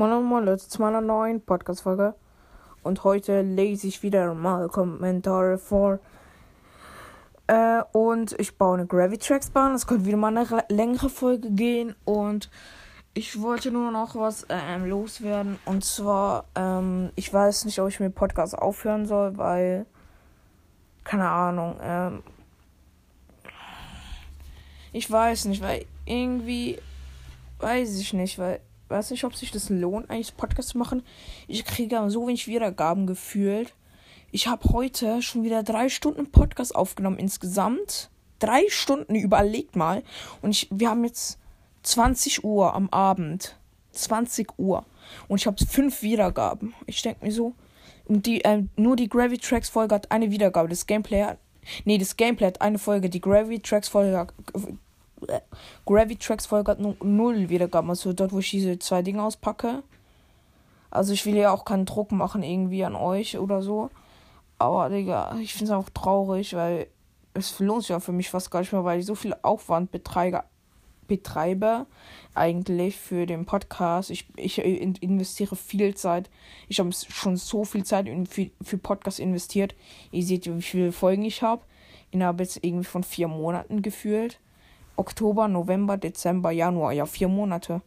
Moin Moin Leute zu meiner neuen Podcast-Folge. Und heute lese ich wieder mal Kommentare vor. Äh, und ich baue eine Gravitrax-Bahn. Es könnte wieder mal eine längere Folge gehen. Und ich wollte nur noch was äh, loswerden. Und zwar, ähm, ich weiß nicht, ob ich mit Podcast aufhören soll, weil. Keine Ahnung. Ähm, ich weiß nicht, weil irgendwie. Weiß ich nicht, weil weiß nicht, ob sich das lohnt, eigentlich Podcast zu machen. Ich kriege so wenig Wiedergaben gefühlt. Ich habe heute schon wieder drei Stunden Podcast aufgenommen insgesamt. Drei Stunden, überlegt mal. Und ich, wir haben jetzt 20 Uhr am Abend. 20 Uhr. Und ich habe fünf Wiedergaben. Ich denke mir so. Und die, äh, nur die Gravity Tracks Folge hat eine Wiedergabe. Das Gameplay hat. Nee, das Gameplay hat eine Folge. Die Gravity Tracks Folge Gravity Tracks Folge hat null Wiedergaben. Also dort, wo ich diese zwei Dinge auspacke. Also ich will ja auch keinen Druck machen irgendwie an euch oder so. Aber Digga, ich finde es auch traurig, weil es lohnt sich ja für mich fast gar nicht mehr, weil ich so viel Aufwand betreibe, betreibe eigentlich für den Podcast. Ich, ich investiere viel Zeit. Ich habe schon so viel Zeit für, für Podcast investiert. Ihr seht, wie viele Folgen ich habe. Innerhalb jetzt irgendwie von vier Monaten gefühlt. Oktober, November, Dezember, Januar. Ja, vier Monate.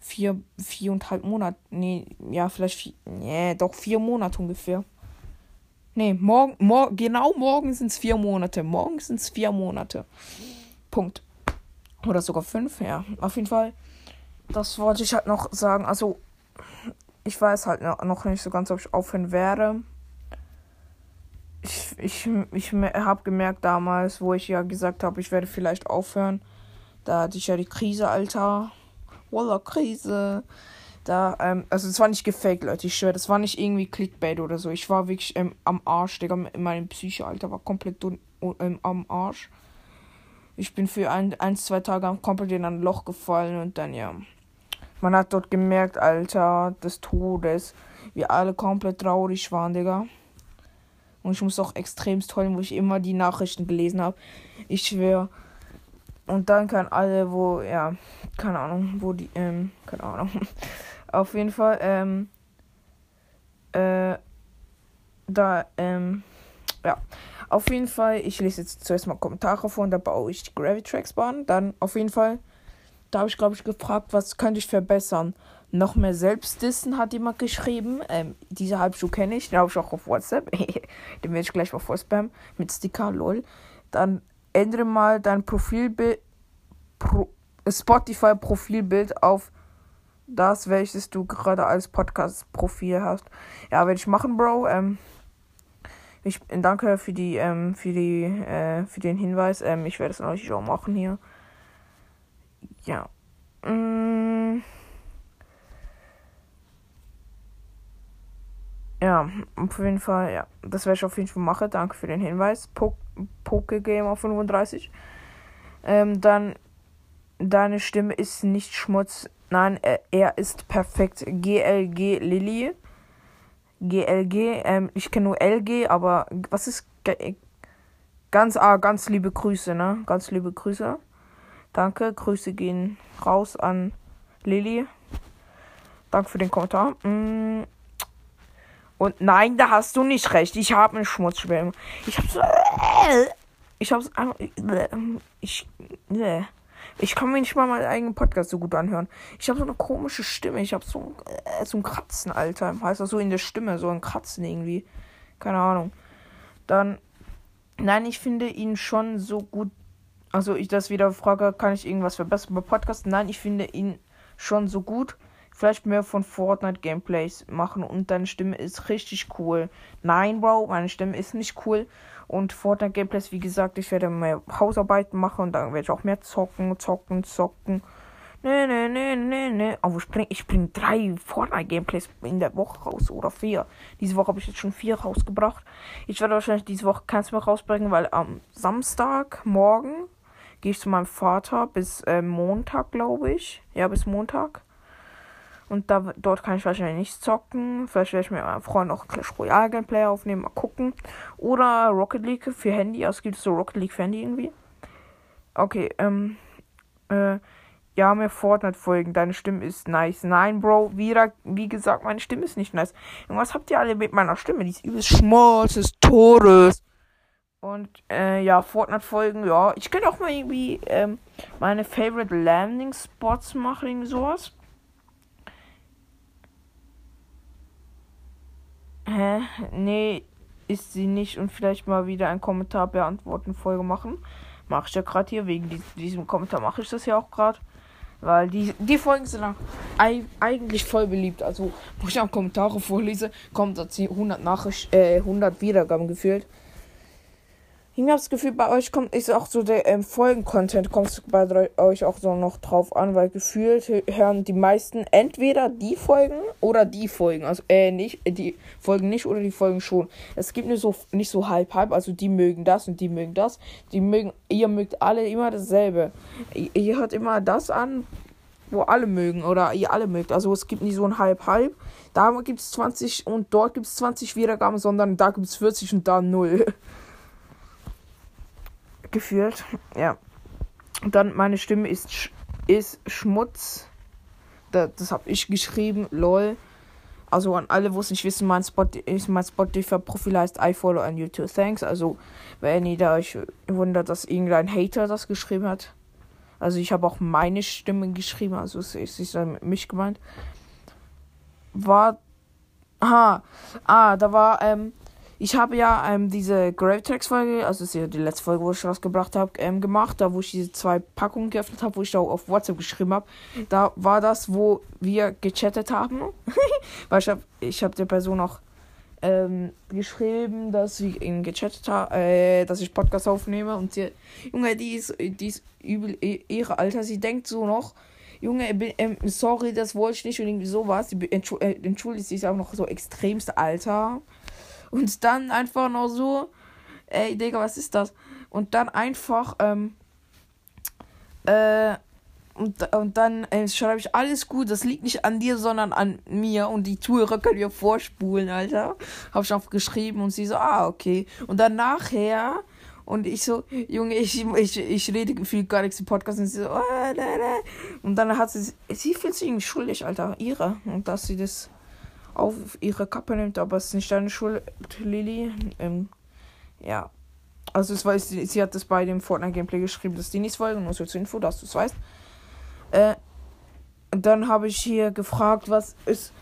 Vier, viereinhalb Monate. Nee, ja, vielleicht vier. Nee, doch vier Monate ungefähr. Nee, morgen, mor genau morgen sind es vier Monate. Morgen sind es vier Monate. Punkt. Oder sogar fünf, ja. Auf jeden Fall. Das wollte ich halt noch sagen. Also, ich weiß halt noch nicht so ganz, ob ich aufhören werde. Ich, ich, ich habe gemerkt damals, wo ich ja gesagt habe, ich werde vielleicht aufhören da hatte ich ja die Krise, Alter. Walla, Krise. Da, ähm, also es war nicht gefaked, Leute, ich schwöre, das war nicht irgendwie Clickbait oder so. Ich war wirklich ähm, am Arsch, Digga, meine Psyche, Alter, war komplett ähm, am Arsch. Ich bin für ein, ein, zwei Tage komplett in ein Loch gefallen und dann, ja. Man hat dort gemerkt, Alter, des Todes, wie alle komplett traurig waren, Digga. Und ich muss auch extremst heulen, wo ich immer die Nachrichten gelesen habe. Ich schwöre, und danke an alle, wo, ja, keine Ahnung, wo die, ähm, keine Ahnung. Auf jeden Fall, ähm, äh, da, ähm, ja. Auf jeden Fall, ich lese jetzt zuerst mal Kommentare vor und da baue ich die Gravitrax Bahn. Dann, auf jeden Fall, da habe ich, glaube ich, gefragt, was könnte ich verbessern. Noch mehr Selbstdissen hat jemand geschrieben. Ähm, diese Halbschuh kenne ich, den habe ich auch auf WhatsApp. den werde ich gleich mal vorspammen mit Sticker, lol. Dann ändere mal dein Profilbild, Pro, Spotify-Profilbild auf das, welches du gerade als Podcast-Profil hast. Ja, werde ich machen, Bro. Ähm, ich danke für die, ähm, für die, äh, für den Hinweis. Ähm, ich werde es natürlich auch machen hier. Ja. Mm. Ja, auf jeden Fall, ja. Das werde ich auf jeden Fall machen. Danke für den Hinweis. Po Pokegamer 35. Ähm, dann, deine Stimme ist nicht Schmutz. Nein, er, er ist perfekt. GLG Lilly. GLG, ähm, ich kenne nur LG, aber was ist ganz, ah, ganz liebe Grüße, ne? Ganz liebe Grüße. Danke, Grüße gehen raus an Lilly. Danke für den Kommentar. Mm. Und nein, da hast du nicht recht. Ich habe eine Schmutzschwemme. Ich hab's. Ich hab's einfach. Ich. Ich kann mir nicht mal meinen eigenen Podcast so gut anhören. Ich habe so eine komische Stimme. Ich habe so, äh, so ein Kratzen, Alter. Heißt das so in der Stimme, so ein Kratzen irgendwie. Keine Ahnung. Dann. Nein, ich finde ihn schon so gut. Also, ich das wieder frage, kann ich irgendwas verbessern bei Podcast? Nein, ich finde ihn schon so gut vielleicht mehr von Fortnite Gameplays machen und deine Stimme ist richtig cool. Nein, Bro, meine Stimme ist nicht cool. Und Fortnite Gameplays, wie gesagt, ich werde mehr Hausarbeiten machen und dann werde ich auch mehr zocken, zocken, zocken. Nee, nee, nee, nee, nee. Aber ich bringe ich bring drei Fortnite Gameplays in der Woche raus oder vier. Diese Woche habe ich jetzt schon vier rausgebracht. Ich werde wahrscheinlich diese Woche keins mehr rausbringen, weil am Samstag morgen gehe ich zu meinem Vater bis äh, Montag, glaube ich. Ja, bis Montag. Und da, dort kann ich wahrscheinlich nicht zocken. Vielleicht werde ich mit meinem Freund auch Clash Royale Gameplay aufnehmen, mal gucken. Oder Rocket League für Handy. Also gibt es so Rocket League für Handy irgendwie. Okay, ähm, äh, ja, mehr Fortnite folgen. Deine Stimme ist nice. Nein, Bro, wieder, wie gesagt, meine Stimme ist nicht nice. Und was habt ihr alle mit meiner Stimme? Die ist übelst schmutz, ist Todes. Und äh, ja, Fortnite folgen, ja. Ich könnte auch mal irgendwie ähm, meine Favorite Landing Spots machen, irgendwie sowas. Hä? Nee, ist sie nicht. Und vielleicht mal wieder ein Kommentar beantworten Folge machen. Mache ich ja gerade hier. Wegen diesem Kommentar mache ich das ja auch gerade. Weil die, die Folgen sind eigentlich voll beliebt. Also, wo ich auch Kommentare vorlese, kommt dazu 100 Nachrichten, äh, 100 Wiedergaben gefühlt. Ich habe das Gefühl, bei euch kommt ist auch so der ähm, Folgen-Content kommt bei euch auch so noch drauf an, weil gefühlt hören die meisten entweder die Folgen oder die Folgen, also äh nicht die Folgen nicht oder die Folgen schon. Es gibt nur so nicht so halb halb, also die mögen das und die mögen das. Die mögen ihr mögt alle immer dasselbe. Ihr, ihr hört immer das an, wo alle mögen oder ihr alle mögt. Also es gibt nicht so ein halb halb. Da gibt es 20 und dort gibt es 20 Wiedergaben, sondern da gibt es 40 und da 0. gefühlt. Ja. Dann meine Stimme ist, sch ist Schmutz. Da, das habe ich geschrieben. Lol. Also an alle, wo es nicht wissen, mein, Spot, mein Spotify-Profil heißt I follow on YouTube. Thanks. Also, wenn ihr da euch wundert, dass irgendein Hater das geschrieben hat. Also, ich habe auch meine Stimme geschrieben. Also, es ist nicht mich gemeint. War. Aha. Ah, da war, ähm, ich habe ja ähm, diese Gravetex-Folge, also ist ja die letzte Folge, wo ich rausgebracht habe, ähm, gemacht, da wo ich diese zwei Packungen geöffnet habe, wo ich da auf WhatsApp geschrieben habe. Da war das, wo wir gechattet haben. Weil ich habe ich hab der Person auch ähm, geschrieben, dass wir ihn gechattet haben, äh, dass ich Podcast aufnehme und sie, Junge, die ist, die ist übel ihre Alter, sie denkt so noch, Junge, ähm, sorry, das wollte ich nicht und irgendwie sowas. Sie äh, entschuldigt sich auch noch so extremst Alter. Und dann einfach noch so, ey, Digga, was ist das? Und dann einfach, ähm, äh, und, und dann äh, schreibe ich, alles gut, das liegt nicht an dir, sondern an mir. Und die Zuhörer können wir vorspulen, Alter. Ich auch geschrieben und sie so, ah, okay. Und dann nachher, und ich so, Junge, ich, ich, ich rede gefühlt gar nichts im Podcast. Und sie so, oh, da, da. Und dann hat sie, sie fühlt sich irgendwie schuldig, Alter, ihre. Und dass sie das auf ihre Kappe nimmt, aber es ist nicht deine Schuld, Lilly. Ähm, ja. Also es weiß, sie, sie hat das bei dem Fortnite-Gameplay geschrieben, dass die nichts folgen, nur so zur Info, dass du es weißt. Äh, dann habe ich hier gefragt, was ist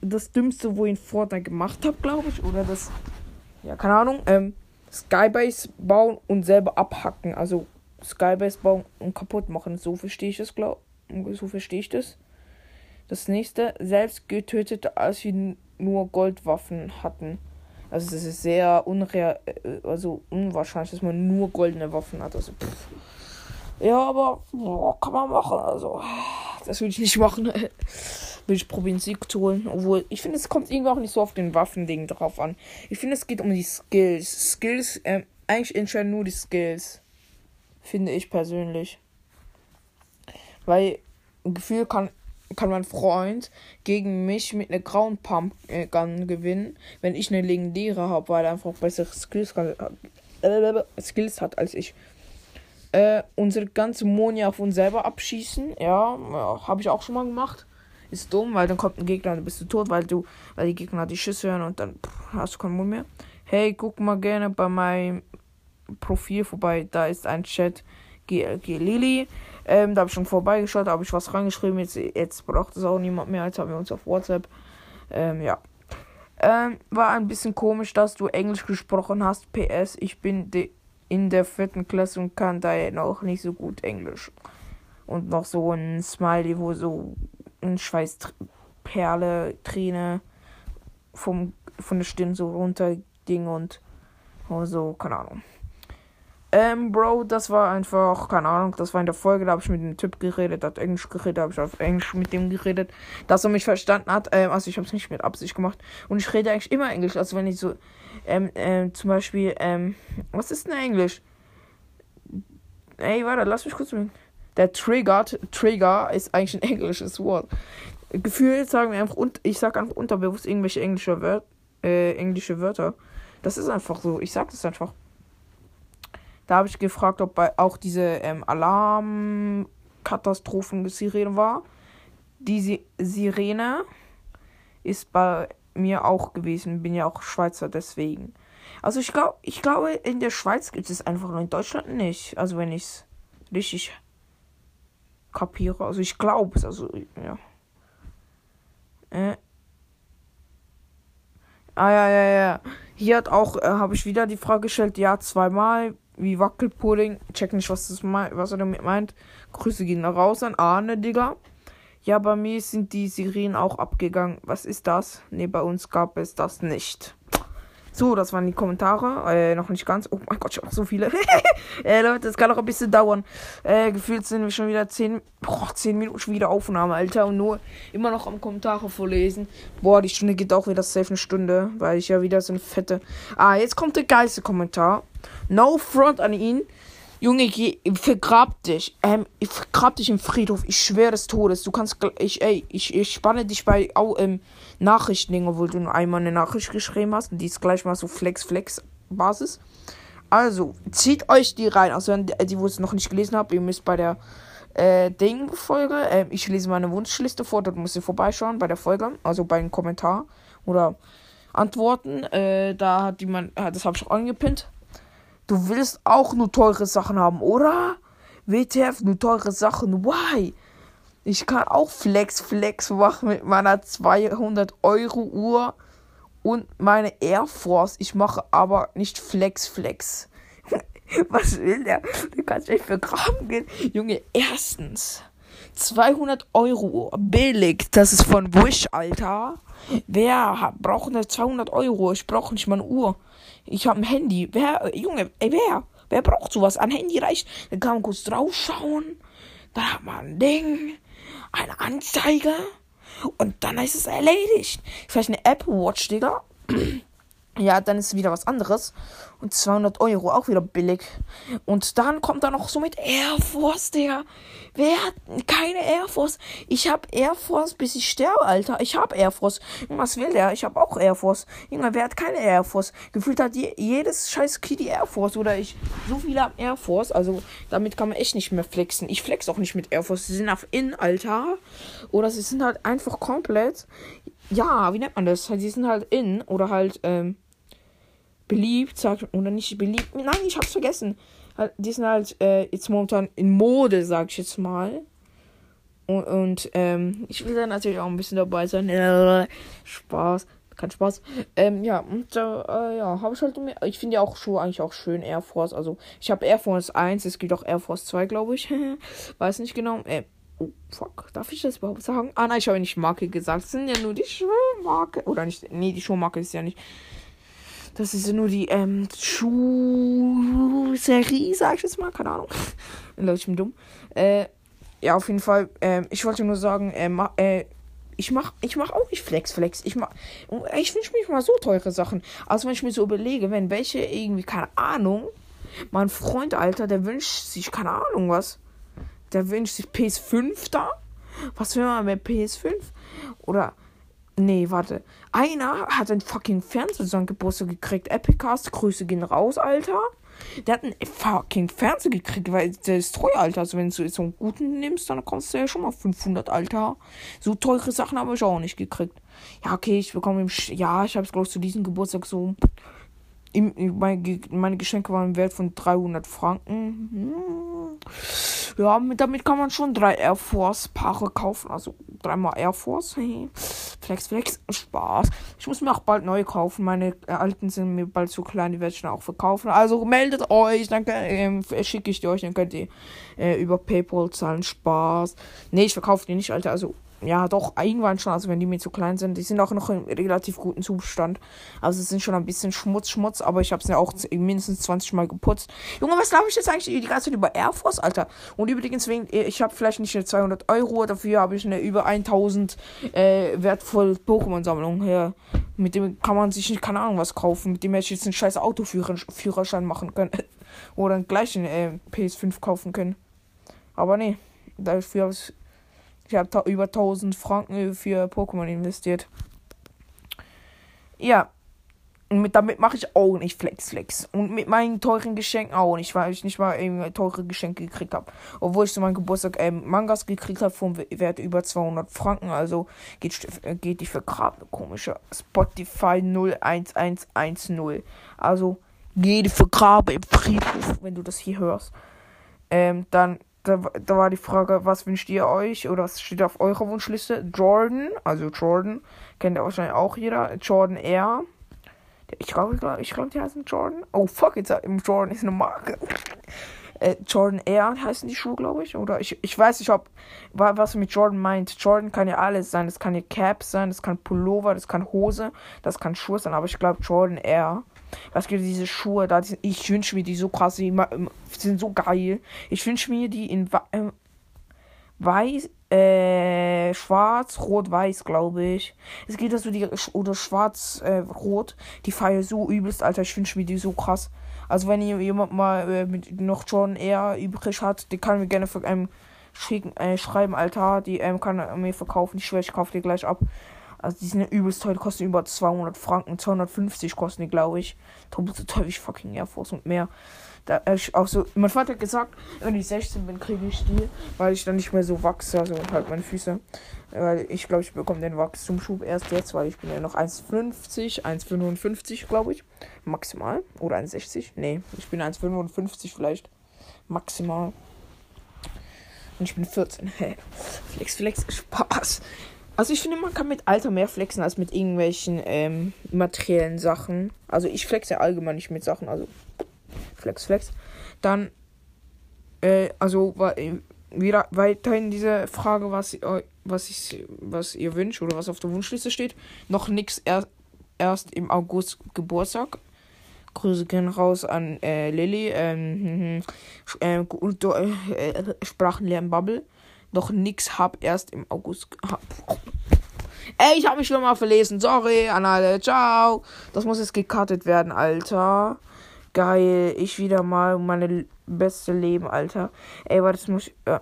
das Dümmste, wo ich in Fortnite gemacht habe, glaube ich. Oder das, ja, keine Ahnung. Ähm, Skybase bauen und selber abhacken. Also Skybase bauen und kaputt machen. So verstehe ich das, glaube So verstehe ich das. Das nächste, selbst getötet, als wir nur Goldwaffen hatten. Also es ist sehr unreal, äh, also unwahrscheinlich, dass man nur goldene Waffen hat. Also pff. ja, aber boah, kann man machen. Also das würde ich nicht machen. würde ich probieren, Sieg zu holen. Obwohl, ich finde, es kommt irgendwie auch nicht so auf den Waffending drauf an. Ich finde, es geht um die Skills. Skills, ähm, eigentlich entscheiden nur die Skills. Finde ich persönlich. Weil Gefühl kann kann mein Freund gegen mich mit einer grauen Pumpgun gewinnen, wenn ich eine legendäre habe, weil er einfach bessere Skills, äh, Skills hat als ich. Äh, unsere ganze Moni auf uns selber abschießen, ja, ja habe ich auch schon mal gemacht. Ist dumm, weil dann kommt ein Gegner und dann bist du tot, weil du, weil die Gegner die Schüsse hören und dann pff, hast du keinen Mund mehr. Hey, guck mal gerne bei meinem Profil vorbei, da ist ein Chat. G, G Lili. Ähm, da habe ich schon vorbeigeschaut, da habe ich was reingeschrieben. Jetzt, jetzt braucht es auch niemand mehr. Jetzt haben wir uns auf WhatsApp. Ähm, ja. Ähm, war ein bisschen komisch, dass du Englisch gesprochen hast. PS, ich bin in der vierten Klasse und kann daher noch nicht so gut Englisch. Und noch so ein Smiley, wo so ein Schweißperle, Träne vom, von der Stirn so runter ging und so, keine Ahnung. Ähm, Bro, das war einfach, keine Ahnung, das war in der Folge, da habe ich mit dem Typ geredet, hat Englisch geredet, habe ich auf Englisch mit dem geredet, dass er mich verstanden hat. Ähm, also ich habe es nicht mit Absicht gemacht. Und ich rede eigentlich immer Englisch, also wenn ich so, ähm, ähm, zum Beispiel, ähm, was ist denn Englisch? Ey, warte, lass mich kurz mit. Der Trigger, Trigger ist eigentlich ein englisches Wort. Gefühlt sagen wir einfach, und ich sage einfach unterbewusst irgendwelche englische, Wör äh, englische Wörter. Das ist einfach so, ich sag das einfach. Da habe ich gefragt, ob bei auch diese ähm, Alarm Katastrophensirene war. Die Sirene ist bei mir auch gewesen. Bin ja auch Schweizer, deswegen. Also ich glaube, ich glaube, in der Schweiz gibt es einfach nur in Deutschland nicht. Also wenn ich es richtig kapiere. Also ich glaube es, also ja. Äh. Ah ja, ja, ja. Hier hat auch, äh, habe ich wieder die Frage gestellt, ja, zweimal, wie Wackelpudding. Check nicht, was, das me was er damit meint. Grüße gehen raus an Arne, Digga. Ja, bei mir sind die Sirenen auch abgegangen. Was ist das? Ne, bei uns gab es das nicht. So, das waren die Kommentare. Äh, noch nicht ganz. Oh mein Gott, ich habe so viele. äh, Leute, das kann auch ein bisschen dauern. Äh, gefühlt sind wir schon wieder 10, boah, 10 Minuten schon wieder Aufnahme, Alter. Und nur immer noch am Kommentare vorlesen. Boah, die Stunde geht auch wieder safe eine Stunde. Weil ich ja wieder so eine fette. Ah, jetzt kommt der geilste Kommentar. No front an ihn. Junge, geh, vergrab dich. Ähm, ich vergrab dich im Friedhof. Ich schwöre des Todes. Du kannst, ich, ey, ich, ich spanne dich bei au, ähm, Nachrichten, obwohl du nur einmal eine Nachricht geschrieben hast. Und die ist gleich mal so Flex-Flex-Basis. Also, zieht euch die rein. Also, die, die wo es noch nicht gelesen habt, ihr müsst bei der äh, Ding-Folge, äh, ich lese meine Wunschliste vor, dort müsst ihr vorbeischauen bei der Folge, also bei den Kommentar oder Antworten. Äh, da hat jemand, das habe ich auch angepinnt. Du willst auch nur teure Sachen haben, oder? WTF, nur teure Sachen. Why? Ich kann auch Flex Flex machen mit meiner 200 Euro Uhr und meine Air Force. Ich mache aber nicht Flex Flex. Was will der? Du kannst für Kram gehen. Junge, erstens. 200 Euro billig. Das ist von Wish, Alter. Wer braucht eine 200 Euro? Ich brauche nicht mal eine Uhr. Ich habe ein Handy. Wer, Junge, ey, wer? Wer braucht sowas? Ein Handy reicht. Dann kann man kurz draufschauen. Dann hat man ein Ding. Eine Anzeige. Und dann ist es erledigt. Vielleicht eine Apple Watch, Digga. ja, dann ist wieder was anderes. Und 200 Euro, auch wieder billig. Und dann kommt er noch so mit Air Force, Digga. Wer hat keine Air Force? Ich hab Air Force, bis ich sterbe, Alter. Ich hab Air Force. Was will der? Ich hab auch Air Force. Junge, wer hat keine Air Force? Gefühlt hat je, jedes scheiß Kitty Air Force. Oder ich, so viele haben Air Force. Also, damit kann man echt nicht mehr flexen. Ich flex auch nicht mit Air Force. Sie sind auf In, Alter. Oder sie sind halt einfach komplett, ja, wie nennt man das? Sie sind halt in. Oder halt, ähm, beliebt, sagt oder nicht beliebt. Nein, ich hab's vergessen. Halt, die sind halt äh, jetzt momentan in Mode, sag ich jetzt mal. Und, und ähm, ich will da natürlich auch ein bisschen dabei sein. Spaß. Kein Spaß. Ähm, ja, und äh, ja, habe ich halt. Ich finde ja auch Schuhe eigentlich auch schön, Air Force. Also, ich habe Air Force 1, es gibt auch Air Force 2, glaube ich. Weiß nicht genau. Äh, oh, fuck. Darf ich das überhaupt sagen? Ah, nein, ich habe nicht Marke gesagt. Das sind ja nur die Schuhmarke. Oder nicht. Nee, die Schuhmarke ist ja nicht. Das ist nur die ähm, Schuhserie, sag ich jetzt mal. Keine Ahnung. Leute, ich bin dumm. Äh, ja, auf jeden Fall. Äh, ich wollte nur sagen, äh, äh, ich mach, ich mach auch nicht Flex Flex. Ich mach, ich wünsche mich mal so teure Sachen. Also wenn ich mir so überlege, wenn welche irgendwie, keine Ahnung, mein Freund, Alter, der wünscht sich, keine Ahnung was. Der wünscht sich PS5 da. Was will man mit PS5? Oder Nee, warte. Einer hat einen fucking Fernseher zu Geburtstag gekriegt. Epicast, Grüße gehen raus, Alter. Der hat einen fucking Fernseher gekriegt, weil der ist teuer, Alter. Also wenn du so einen guten nimmst, dann kommst du ja schon mal 500, Alter. So teure Sachen habe ich auch nicht gekriegt. Ja, okay, ich bekomme im... Sch ja, ich habe es, glaube ich, zu diesem Geburtstag so... meine Geschenke waren im Wert von 300 Franken. Hm. Ja, damit kann man schon drei Air Force Paare kaufen. Also dreimal Air Force. flex, flex, Spaß. Ich muss mir auch bald neue kaufen. Meine alten sind mir bald zu klein, die werde ich dann auch verkaufen. Also meldet euch, dann ähm, schicke ich die euch, dann könnt ihr äh, über PayPal zahlen. Spaß. Nee, ich verkaufe die nicht, Alter. Also ja, doch, irgendwann schon, also wenn die mir zu klein sind. Die sind auch noch im relativ guten Zustand. Also es sind schon ein bisschen Schmutz, Schmutz, aber ich habe es ja auch mindestens 20 Mal geputzt. Junge, was glaube ich jetzt eigentlich die ganze Zeit über Air Force, Alter? Und übrigens, wegen, ich habe vielleicht nicht 200 Euro, dafür habe ich eine über 1000 äh, wertvoll Pokémon-Sammlung her. Mit dem kann man sich nicht, keine Ahnung, was kaufen. Mit dem hätte ich jetzt einen scheiß Autoführerschein machen können. Oder einen gleichen äh, PS5 kaufen können. Aber nee, dafür habe ich ich habe über 1000 Franken für Pokémon investiert. Ja. Und mit, damit mache ich auch nicht Flex Flex. Und mit meinen teuren Geschenken auch nicht, weil ich nicht mal teure Geschenke gekriegt habe. Obwohl ich zu meinem Geburtstag ähm, Mangas gekriegt habe vom Wert über 200 Franken. Also geht, geht die für gerade eine komische Spotify 01110. Also geht die für Grabe im Friedhof, wenn du das hier hörst. Ähm, dann da, da war die Frage, was wünscht ihr euch oder was steht auf eurer Wunschliste? Jordan, also Jordan, kennt ihr wahrscheinlich auch jeder. Jordan Air. Ich glaube, ich glaube, die heißen Jordan. Oh fuck, jetzt im Jordan ist eine Marke. Äh, Jordan Air heißen die Schuhe, glaube ich. Oder ich, ich weiß nicht, ob was mit Jordan meint. Jordan kann ja alles sein. Das kann ja Cap sein, das kann Pullover, das kann Hose, das kann Schuhe sein. Aber ich glaube Jordan Air. Was gibt diese Schuhe da? Ich wünsche mir die so krass. Die sind so geil. Ich wünsche mir die in äh, weiß, äh, schwarz, rot, weiß, glaube ich. Es geht also die, oder schwarz, äh, rot. Die feiern so übelst, Alter. Ich wünsche mir die so krass. Also, wenn ihr jemand mal äh, mit noch John eher übrig hat, die kann mir gerne für einem schicken, äh, schreiben, Alter. Die ähm, kann er mir verkaufen. Ich schwöre, ich kaufe die gleich ab. Also, die sind übelst teuer. Die kosten über 200 Franken. 250 kosten die, glaube ich. Doppelt so teuer wie fucking Air Force und mehr. Da, äh, auch so, mein Vater hat gesagt, wenn ich 16 bin, kriege ich die, weil ich dann nicht mehr so wachse, also halt meine Füße. Weil ich glaube, ich bekomme den Wachstumsschub erst jetzt, weil ich bin ja noch 1,50, 1,55 glaube ich. Maximal. Oder 1,60. Nee, ich bin 1,55 vielleicht. Maximal. Und ich bin 14. flex, flex, Spaß. Also ich finde, man kann mit Alter mehr flexen als mit irgendwelchen ähm, materiellen Sachen. Also ich flexe allgemein nicht mit Sachen, also Flex, Flex. Dann, äh, also äh, wieder weiterhin diese Frage, was, was, ich, was ihr wünscht oder was auf der Wunschliste steht. Noch nichts er, erst im August Geburtstag. Grüße gehen raus an äh, Lilly. Ähm, äh, äh, Sprachenlernen Bubble. Noch nix hab erst im August. Ey, ich hab mich schon mal verlesen. Sorry an alle. Ciao. Das muss jetzt gekartet werden, Alter. Geil. Ich wieder mal meine beste Leben, Alter. Ey, warte, das muss ich. Ja.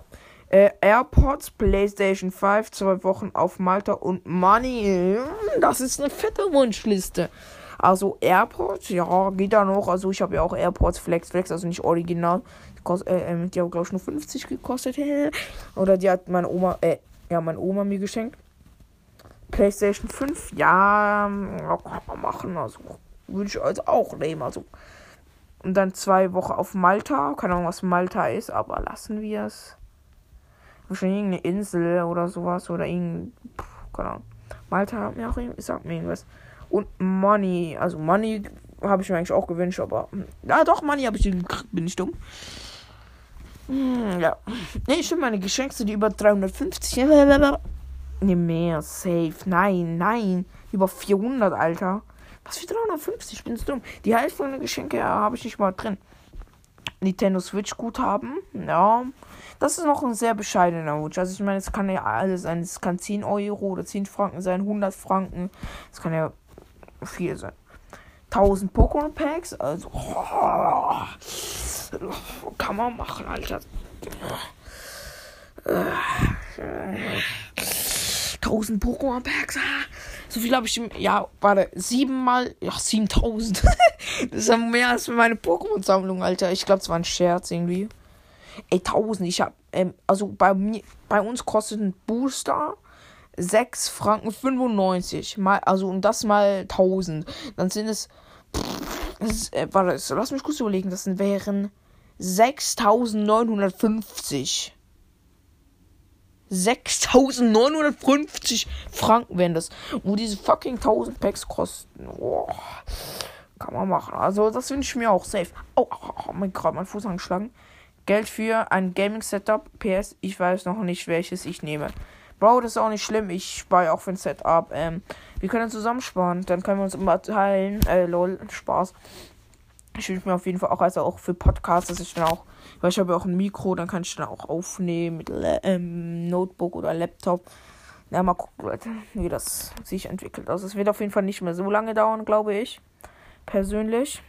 Äh, AirPods, PlayStation 5, zwei Wochen auf Malta und Money. Das ist eine fette Wunschliste. Also AirPods, ja, geht da noch. Also ich habe ja auch AirPods Flex Flex, also nicht original. Kost, äh, ähm, die haben glaube ich nur 50 gekostet. Oder die hat meine Oma, äh, ja, meine Oma mir geschenkt. PlayStation 5, ja, kann man machen. Also würde ich also auch nehmen. Also und dann zwei Wochen auf Malta. Keine Ahnung, was Malta ist, aber lassen wir es. Wahrscheinlich irgendeine Insel oder sowas. Oder irgendein. Keine Ahnung. Malta ja auch sagt mir irgendwas. Und Money. Also Money habe ich mir eigentlich auch gewünscht, aber. Ja, doch, Money habe ich gekriegt. Bin ich dumm. Hm, ja. Ne, stimmt, meine Geschenke die über 350. Ne, mehr. Safe. Nein, nein. Über 400, Alter. Was für 350? Ich bin's dumm. Die Hälfte den Geschenke habe ich nicht mal drin. Nintendo Switch Guthaben. Ja. Das ist noch ein sehr bescheidener Wunsch. Also ich meine, es kann ja alles sein. Es kann 10 Euro oder 10 Franken sein, 100 Franken. Es kann ja viel sein. 1000 Pokémon Packs. Also oh, kann man machen, Alter. 1000 Pokémon Packs. Ah. So viel habe ich im Jahr, warte, siebenmal, ja, 7000. das ist ja mehr als für meine Pokémon-Sammlung, Alter. Ich glaube, es war ein Scherz irgendwie. Ey, 1000, ich habe, ähm, also bei mir, bei uns kostet ein Booster 6 Franken 95. Mal, also und das mal 1000. Dann sind es, pff, ist, äh, warte, lass mich kurz überlegen, das wären 6950. 6950 Franken wären das. Wo diese fucking 1000 Packs kosten. Oh, kann man machen. Also, das wünsche ich mir auch safe. Oh, oh, oh mein Gott, mein Fuß angeschlagen. Geld für ein Gaming-Setup. PS, ich weiß noch nicht, welches ich nehme. Bro, das ist auch nicht schlimm. Ich spare auch für ein Setup. Ähm, wir können zusammen sparen. Dann können wir uns immer teilen. Äh, lol, Spaß. Ich wünsche mir auf jeden Fall auch, also auch für Podcasts, dass ich dann auch weil ich habe ja auch ein Mikro, dann kann ich dann auch aufnehmen mit ähm, Notebook oder Laptop. Ja, mal gucken, Leute, wie das sich entwickelt. Also es wird auf jeden Fall nicht mehr so lange dauern, glaube ich. Persönlich.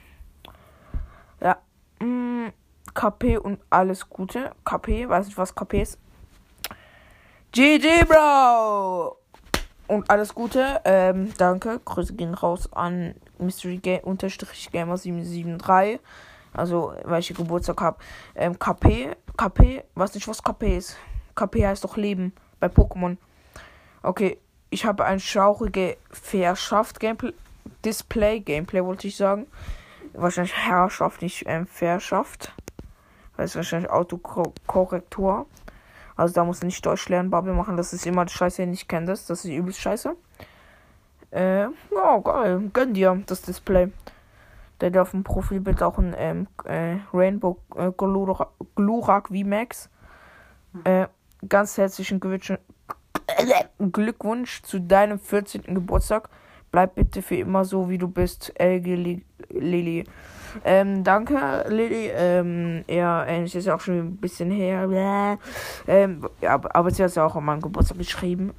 Ja. Mm, KP und alles Gute. KP, weiß nicht, was KP ist. GG, Bro! und alles Gute. Ähm, danke. Grüße gehen raus an Mystery Gamer 773. Also, weil ich Geburtstag habe. Ähm, KP. KP. Weiß nicht, was KP ist. KP heißt doch Leben bei Pokémon. Okay, ich habe ein schaurige Verschaft Gameplay. Display Gameplay wollte ich sagen. Wahrscheinlich Herrschaft, nicht ähm, Verschaft. Das ist wahrscheinlich Autokorrektur. Also da muss nicht Deutsch lernen, Bubble machen. Das ist immer scheiße, nicht kennt das. Das ist übelst scheiße. Äh, ja, geil. Gönn dir das Display. Der auf dem Profilbild auch ein ähm, äh, Rainbow äh, Glurak, Glurak VMAX. Äh, ganz herzlichen Glückwunsch zu deinem 14. Geburtstag. Bleib bitte für immer so, wie du bist, Elge Lili. Ähm, danke, Lilly. Ähm, ja, es ist auch schon ein bisschen her. Ähm, ja, aber sie hat es ja auch an meinem Geburtstag geschrieben.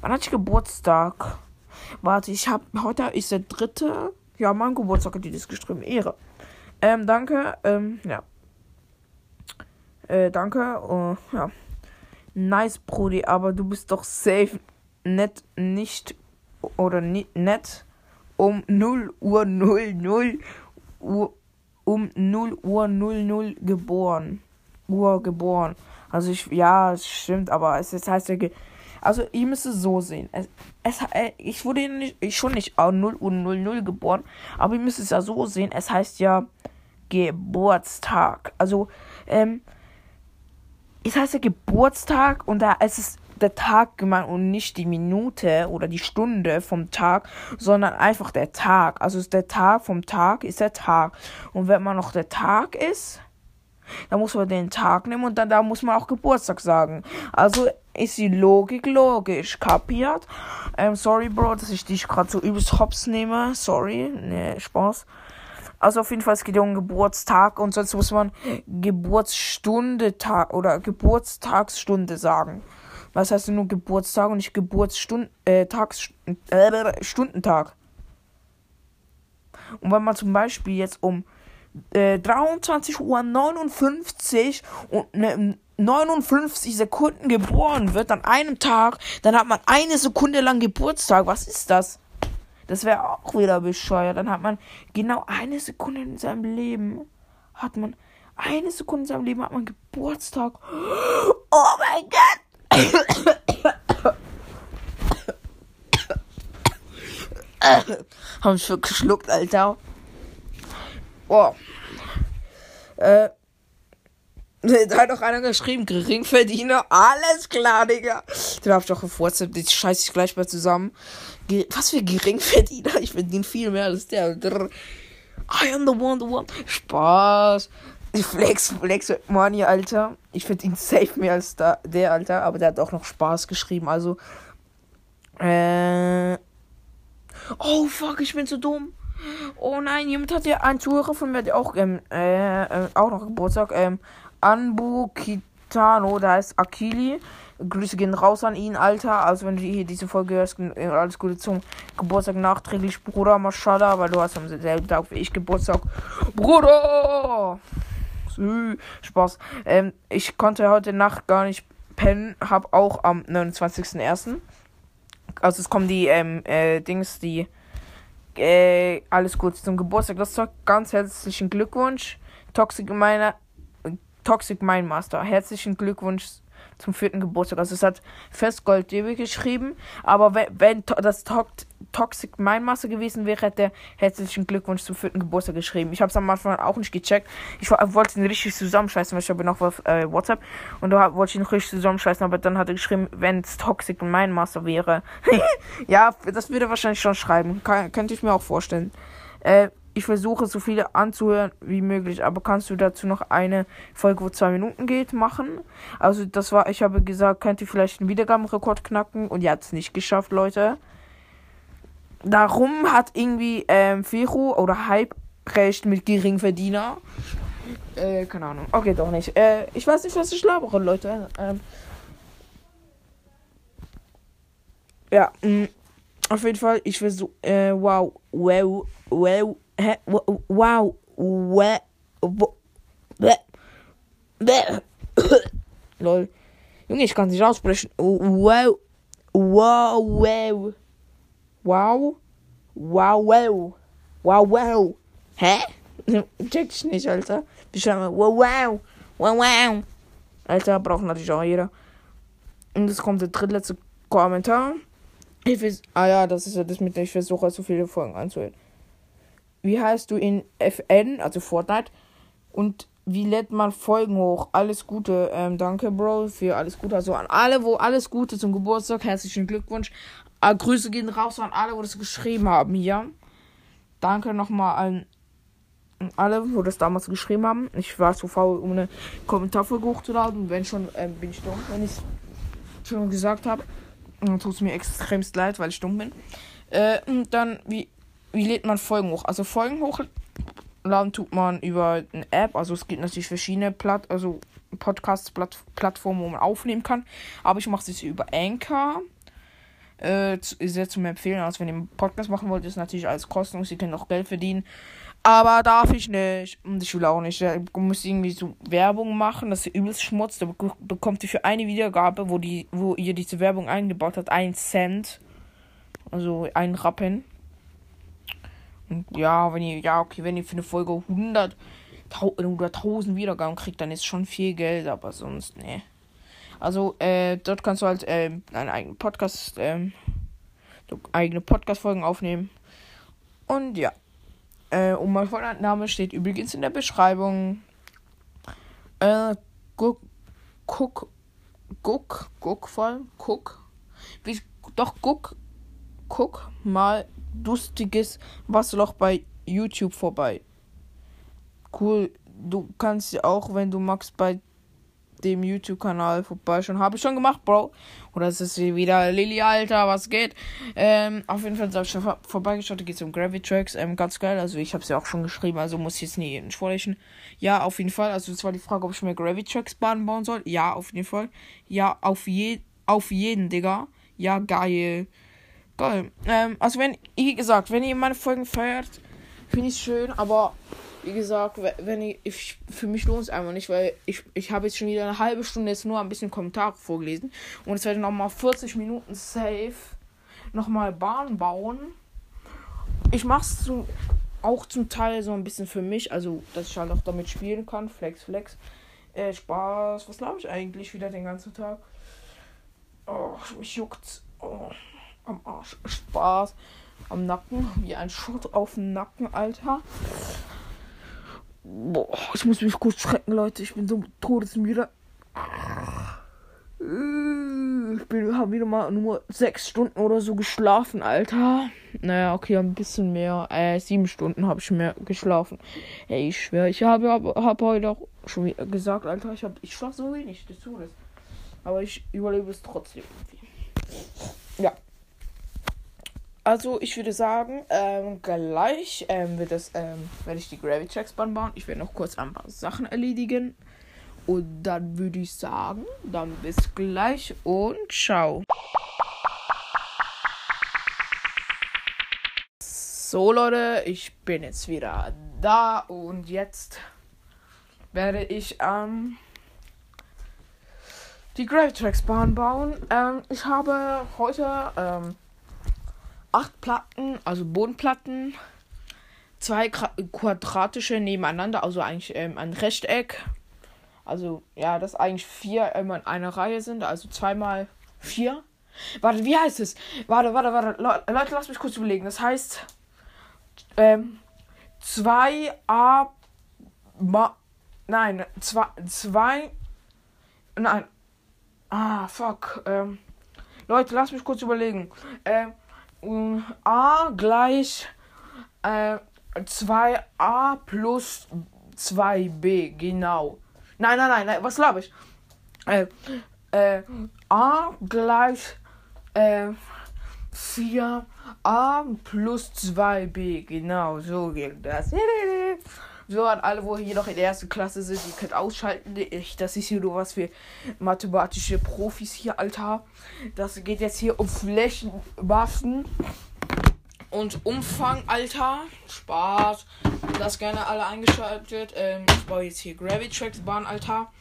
Wann hatte ich Geburtstag? Warte, ich habe heute ist der dritte. Ja, mein Geburtstag hat die das geschrieben. Ehre. Ähm, danke. Ähm, ja. Äh, danke. Uh, ja. Nice, Brody, aber du bist doch safe nett nicht oder nicht nett um 0 Uhr 00 Uhr, um 0 Uhr 00 geboren. Uhr geboren. Also ich, ja, es stimmt, aber es das heißt ja, also ihr müsst es so sehen. Es, es, äh, ich wurde nicht, ich schon nicht 0 Uhr 00 geboren, aber ihr müsst es ja so sehen. Es heißt ja Geburtstag. Also, ähm, es heißt ja Geburtstag und da ist es der Tag gemeint und nicht die Minute oder die Stunde vom Tag, sondern einfach der Tag. Also der Tag vom Tag ist der Tag. Und wenn man noch der Tag ist, dann muss man den Tag nehmen und dann da muss man auch Geburtstag sagen. Also ist die Logik logisch, kapiert? Ähm, sorry, Bro, dass ich dich gerade so übelst hops nehme. Sorry, ne, Spaß. Also auf jeden Fall, es geht ja um Geburtstag und sonst muss man Geburtsstunde oder Geburtstagsstunde sagen. Was heißt denn nur Geburtstag und nicht Geburtsstund äh, Tags äh, Stundentag? Und wenn man zum Beispiel jetzt um äh, 23 Uhr 59 und ne, 59 Sekunden geboren wird an einem Tag, dann hat man eine Sekunde lang Geburtstag. Was ist das? Das wäre auch wieder bescheuert. Dann hat man genau eine Sekunde in seinem Leben. Hat man eine Sekunde in seinem Leben hat man Geburtstag. Oh mein Gott! Haben schon geschluckt, Alter. Boah. Äh. Da hat doch einer geschrieben, Geringverdiener. Alles klar, Digga. Den hab ich doch gefurzt. Die scheiße ich gleich mal zusammen. Was für Geringverdiener? Ich verdiene viel mehr als der. I am the one, the one. Spaß. Flex, Flex Money, Alter. Ich finde ihn safe mehr als da, der, Alter. Aber der hat auch noch Spaß geschrieben. Also. Äh. Oh, fuck, ich bin so dumm. Oh nein, jemand hat ja ein Zuhörer von mir, der auch, ähm, äh, äh, auch noch Geburtstag. Ähm, Anbu Kitano, der heißt Akili. Grüße gehen raus an ihn, Alter. Also, wenn du hier diese Folge hörst, äh, alles Gute zum Geburtstag nachträglich, Bruder. Maschallah, weil du hast am selben Tag wie ich Geburtstag. Bruder! Spaß. Ähm, ich konnte heute Nacht gar nicht pennen, hab auch am 29.01. Also es kommen die ähm, äh, Dings, die äh, alles gut zum Geburtstag. Das ist ganz herzlichen Glückwunsch. Toxic meiner Toxic Mindmaster. Herzlichen Glückwunsch zum vierten Geburtstag. Also es hat Festgold DB geschrieben, aber wenn, wenn das Toxic Mindmaster gewesen wäre, hätte er herzlichen Glückwunsch zum vierten Geburtstag geschrieben. Ich habe es am Anfang auch nicht gecheckt. Ich wollte ihn richtig zusammenscheißen, weil ich habe noch auf äh, WhatsApp und da wollte ich ihn richtig zusammenscheißen, aber dann hat er geschrieben, wenn es Toxic Mindmaster wäre. ja, das würde er wahrscheinlich schon schreiben. Kann, könnte ich mir auch vorstellen. Äh, ich versuche so viele anzuhören wie möglich, aber kannst du dazu noch eine Folge, wo zwei Minuten geht, machen? Also das war, ich habe gesagt, könnt ihr vielleicht einen Wiedergabenrekord knacken und ihr habt es nicht geschafft, Leute. Darum hat irgendwie ähm, Fero oder Hype recht mit Geringverdiener. Äh, keine Ahnung. Okay, doch nicht. Äh, ich weiß nicht, was ich labere, Leute. Ähm, ja, mh, mm, auf jeden Fall, ich versuche, äh, wow, wow, wow, Hä? Wow. Lol. Junge, ich kann es nicht aussprechen. Wow. Wow, wow. Wow. Wow, wow. Wow, wow. Hä? Check ich nicht, Alter. Wir schreiben wow, wow. Wow, wow. Alter, braucht natürlich auch jeder. Und es kommt der drittletzte Kommentar. Ich weiß, ah ja, das ist ja das mit, ich versuche so viele Folgen anzuhören. Wie heißt du in FN, also Fortnite? Und wie lädt man Folgen hoch? Alles Gute. Ähm, danke, Bro, für alles Gute. Also an alle, wo alles Gute zum Geburtstag. Herzlichen Glückwunsch. Äh, Grüße gehen raus an alle, wo das geschrieben haben hier. Danke nochmal an alle, wo das damals geschrieben haben. Ich war zu faul, um eine Kommentarfolge hochzuladen. Wenn schon, ähm, bin ich dumm, wenn ich schon gesagt habe. Dann tut es mir extremst leid, weil ich dumm bin. Äh, und dann, wie, wie lädt man Folgen hoch? Also Folgen hochladen tut man über eine App. Also es gibt natürlich verschiedene Platt, also Podcast-Plattformen, wo man aufnehmen kann. Aber ich mache es über Anchor. Äh, sehr zu empfehlen. Also wenn ihr einen Podcast machen wollt, ist natürlich alles kostenlos. Ihr könnt auch Geld verdienen. Aber darf ich nicht. Und ich will auch nicht. Du musst irgendwie so Werbung machen. Das ist übelst Schmutz. Da bekommt ihr für eine Wiedergabe, wo, die, wo ihr diese Werbung eingebaut habt, einen Cent. Also einen Rappen. Und ja, wenn ihr, ja, okay, wenn ihr für eine Folge 100 oder 1000 Wiedergaben kriegt, dann ist schon viel Geld, aber sonst, ne. Also, äh, dort kannst du halt, äh, einen eigenen Podcast, ähm, eigene Podcast-Folgen aufnehmen. Und ja. Äh, und mein Vorname steht übrigens in der Beschreibung. Äh, guck, guck, guck, guck voll, guck. Wie, doch, guck, guck mal lustiges Wasserloch bei YouTube vorbei. Cool. Du kannst auch, wenn du magst, bei dem YouTube-Kanal vorbeischauen. Habe ich schon gemacht, Bro. Oder ist es wieder Lilly, Alter, was geht? Ähm, auf jeden Fall habe ich schon vor vorbeigeschaut. Da geht es um Gravity Tracks. Ähm, ganz geil. Also, ich habe es ja auch schon geschrieben, also muss ich jetzt nie nicht vorlesen. Ja, auf jeden Fall. Also, es war die Frage, ob ich mir Gravity Tracks Bahn bauen soll. Ja, auf jeden Fall. Ja, auf, je auf jeden, Digga. Ja, geil. Geil. Ähm, also, wenn, wie gesagt, wenn ihr meine Folgen feiert, finde ich schön, aber wie gesagt, wenn ich, ich für mich lohnt es einfach nicht, weil ich, ich habe jetzt schon wieder eine halbe Stunde jetzt nur ein bisschen Kommentare vorgelesen und jetzt werde ich nochmal 40 Minuten safe nochmal Bahn bauen. Ich mache es zum, auch zum Teil so ein bisschen für mich, also dass ich halt auch damit spielen kann. Flex, Flex. Äh, Spaß. Was glaube ich eigentlich wieder den ganzen Tag? Oh, mich juckt. Oh, am Arsch. Spaß. Am Nacken. Wie ein Schott auf dem Nacken, Alter. Boah, ich muss mich kurz schrecken, Leute. Ich bin so todesmüde. Ich bin, habe wieder mal nur sechs Stunden oder so geschlafen, Alter. Naja, okay, ein bisschen mehr. Äh, sieben Stunden habe ich mehr geschlafen. Ey, ich schwöre, ich habe, habe, habe heute auch schon gesagt, Alter, ich, ich schlafe so wenig des Todes. Aber ich überlebe es trotzdem. Ja. Also ich würde sagen, ähm, gleich ähm, wird das, ähm, werde ich die Gravity Tracks bauen. Ich werde noch kurz ein paar Sachen erledigen. Und dann würde ich sagen, dann bis gleich und ciao. So Leute, ich bin jetzt wieder da und jetzt werde ich ähm, die Gravity Tracks Bahn bauen. Ähm, ich habe heute ähm, acht Platten, also Bodenplatten, zwei quadratische nebeneinander, also eigentlich ähm, ein Rechteck. Also ja, das eigentlich vier immer in einer Reihe sind, also zweimal vier. Warte, wie heißt es? Warte, warte, warte. Leute, lasst mich kurz überlegen. Das heißt, ähm, 2a ma, nein, 2 zwei, nein, ah, fuck, ähm, Leute, lasst mich kurz überlegen. Ähm, a gleich äh, 2a plus 2b, genau. Nein, nein, nein, nein was glaube ich? Äh, äh, a gleich äh, 4a plus 2b, genau, so geht das. So an alle, wo hier noch in der ersten Klasse sind, ihr könnt ausschalten. Ich, das ist hier nur was für mathematische Profis hier, Alter. Das geht jetzt hier um Flächenmassen und Umfang, Alter. Spaß. Das gerne alle eingeschaltet. Ähm, ich baue jetzt hier Gravity Tracks Bahn, Alter.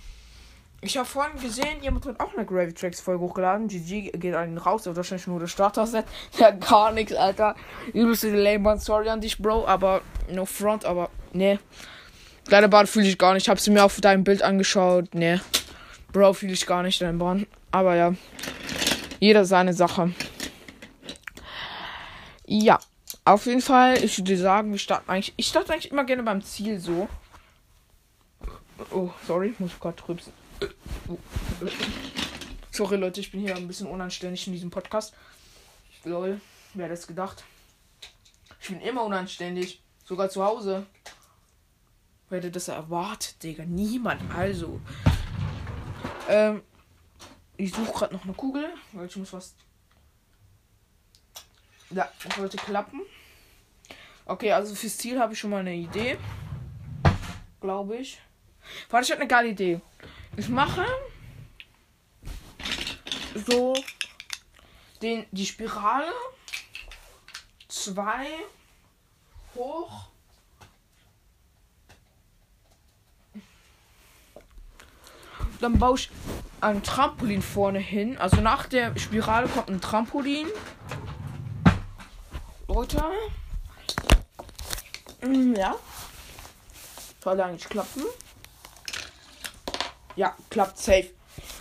Ich habe vorhin gesehen, jemand hat auch eine Gravity Tracks Folge hochgeladen. GG geht ihn raus, aber wahrscheinlich nur das Starter-Set. Ja, gar nichts, Alter. Übelste lame Sorry an dich, Bro, aber no front, aber nee. Deine Bahn fühle ich gar nicht. Ich habe sie mir auf deinem Bild angeschaut. Nee. Bro, fühle ich gar nicht, deine Bahn. Aber ja. Jeder seine Sache. Ja. Auf jeden Fall, ich würde sagen, wir starten eigentlich. Ich starte eigentlich immer gerne beim Ziel so. Oh, sorry, muss gerade rübsen. Sorry, Leute, ich bin hier ein bisschen unanständig in diesem Podcast. Lol, wer hätte das gedacht? Ich bin immer unanständig. Sogar zu Hause. Wer hätte das erwartet, Digga? Niemand. Also. Ähm. Ich suche gerade noch eine Kugel, weil ich muss was. Ja, das sollte klappen. Okay, also fürs Ziel habe ich schon mal eine Idee. Glaube ich. Warte, ich habe eine geile Idee. Ich mache so den, die Spirale zwei hoch. Dann baue ich ein Trampolin vorne hin. Also nach der Spirale kommt ein Trampolin. Leute. Mm, ja. Soll eigentlich klappen. Ja, klappt safe.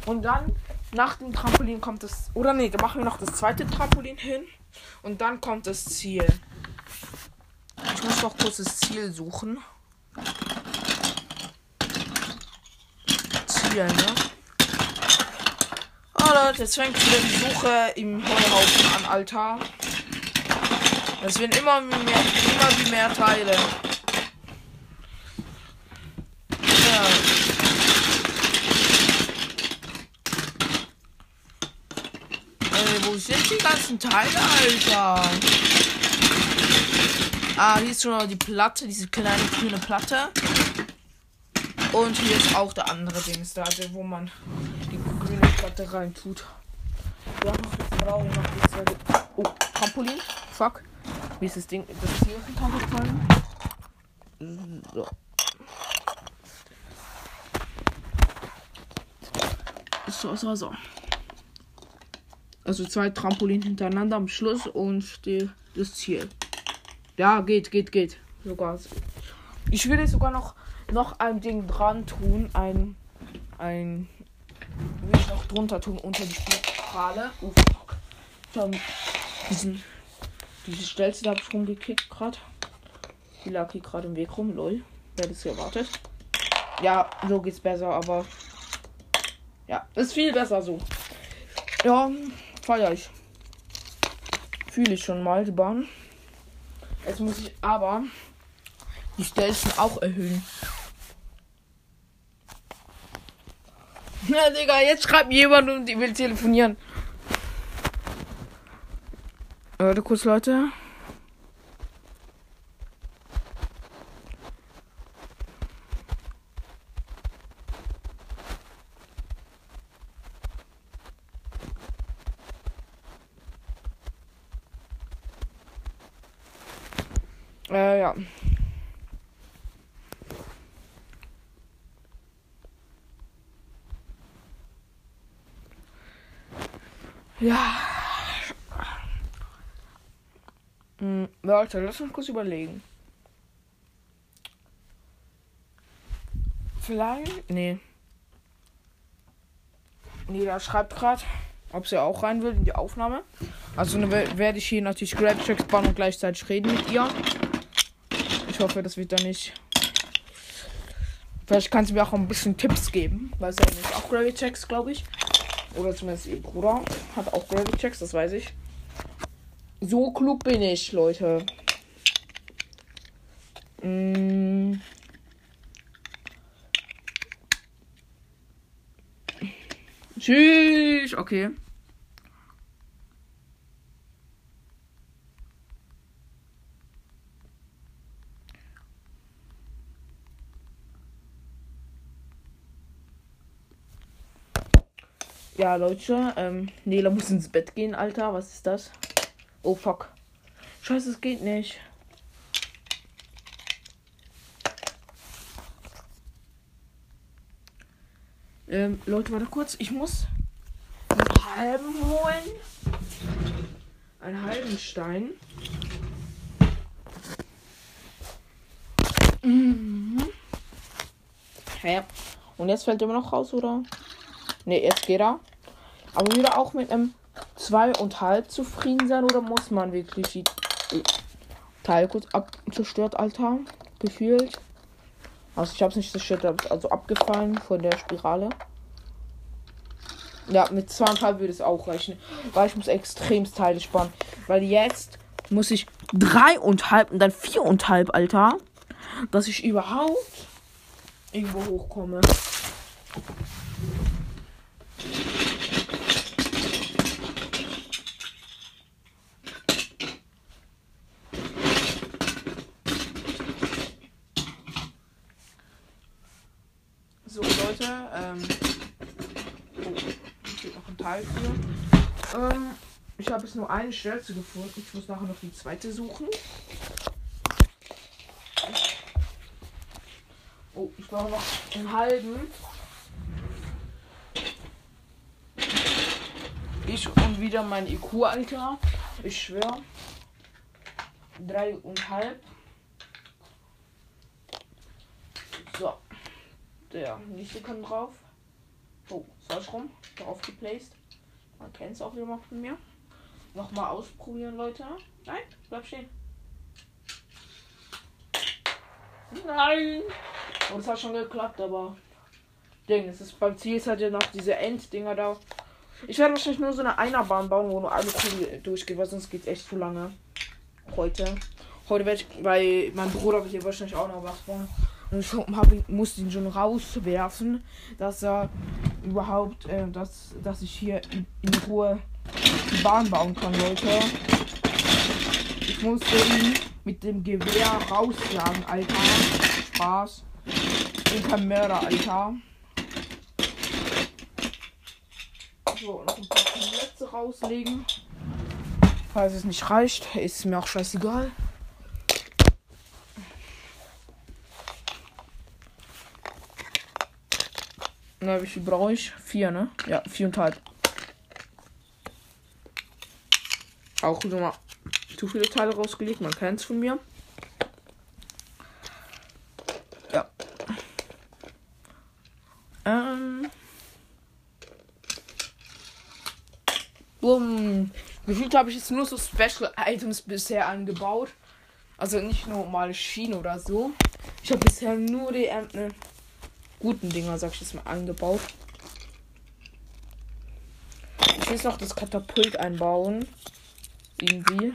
Und dann nach dem Trampolin kommt das. Oder nee, dann machen wir noch das zweite Trampolin hin. Und dann kommt das Ziel. Ich muss noch kurz das Ziel suchen. Ziel, ne? Oh Leute, jetzt fängt wieder die Suche im Heuhaufen an, Alter. Es werden immer mehr, immer mehr Teile. Ja. Ey, wo sind die ganzen Teile, Alter? Ah, hier ist schon mal die Platte, diese kleine grüne Platte. Und hier ist auch der andere Dings da, wo man die grüne Platte rein tut. Ja, zweite. Oh, Trampolin. Fuck. Wie ist das Ding? Das Ziel runtergefallen. So. So, so, so. Also zwei Trampolin hintereinander am Schluss und die, das Ziel. Ja, geht, geht, geht. Sogar. Ich würde sogar noch, noch ein Ding dran tun. Ein. Ein. Will ich noch drunter tun unter die Spirale. Oh, fuck. Dann diesen diese Stelze, da habe ich rumgekickt gerade. Die lag hier gerade im Weg rum, lol. Wer es erwartet? Ja, so geht's besser, aber. Ja, ist viel besser so. Ja, feier ich. Fühle ich schon mal die Bahn. Jetzt muss ich aber die Stelzen auch erhöhen. Ja, Digga, jetzt schreibt jemand und die will telefonieren. Warte kurz, Leute. Äh, ja. Ja. Leute, lass uns kurz überlegen. Vielleicht. Nee. Nee, der schreibt gerade, ob sie auch rein will in die Aufnahme. Also dann werde ich hier natürlich Tracks bauen und gleichzeitig reden mit ihr. Ich hoffe, das wird dann nicht. Vielleicht kann sie mir auch ein bisschen Tipps geben, weil sie ja auch Gravity Checks, glaube ich. Oder zumindest ihr Bruder hat auch Gravity Checks, das weiß ich. So klug bin ich, Leute. Mm. Tschüss. Okay. Ja, Leute, ähm, Nela muss ins Bett gehen, Alter. Was ist das? Oh fuck. Scheiße, es geht nicht. Ähm, Leute, warte kurz. Ich muss einen halben holen. Einen halben Stein. Mhm. Ja. Und jetzt fällt er immer noch raus, oder? Ne, jetzt geht er. Aber wieder auch mit einem 2,5 zufrieden sein oder muss man wirklich die Teil kurz abzerstört, Alter? Gefühlt. Also ich habe es nicht zerstört, also abgefallen von der Spirale. Ja, mit 2,5 würde es auch reichen. Weil ich muss extrem Teile sparen. Weil jetzt muss ich 3,5 und dann 4,5, Alter. Dass ich überhaupt irgendwo hochkomme. So, Leute, ähm. Oh, hier noch ein Teil für. Ähm, ich habe jetzt nur eine Stelle gefunden. Ich muss nachher noch die zweite suchen. Oh, ich brauche noch einen halben. Ich und wieder mein IQ, Alter. Ich schwöre. Drei und halb. So. Der nächste kann drauf. Oh, falsch rum. Drauf geplaced. Man kennt es auch immer von mir. Nochmal ausprobieren, Leute. Nein, bleib stehen. Nein! Und es hat schon geklappt, aber. Ding, es ist beim Ziel ist halt ja noch diese Enddinger da. Ich werde wahrscheinlich nur so eine Einerbahn bauen, wo nur eine Kugel durchgeht, weil sonst geht es echt zu lange. Heute. Heute werde ich, weil mein Bruder wird hier wahrscheinlich auch noch was bauen. Und ich hab, muss ihn schon rauswerfen, dass er überhaupt, äh, dass, dass ich hier in, in Ruhe die Bahn bauen kann, Leute. Ich musste ihn mit dem Gewehr rausjagen, Alter. Spaß. Ich bin kein Mörder, Alter. So, noch ein paar Plätze rauslegen. Falls es nicht reicht, ist mir auch scheißegal. Na, wie viel brauche ich? Vier, ne? Ja, viereinhalb. Auch nochmal zu viele Teile rausgelegt, man kennt es von mir. Ja. Ähm. Um, gefühlt habe ich jetzt nur so Special Items bisher angebaut. Also nicht normale Schienen oder so. Ich habe bisher nur die ähm, ne, guten Dinger, sag ich jetzt mal, angebaut. Ich will noch das Katapult einbauen. Irgendwie.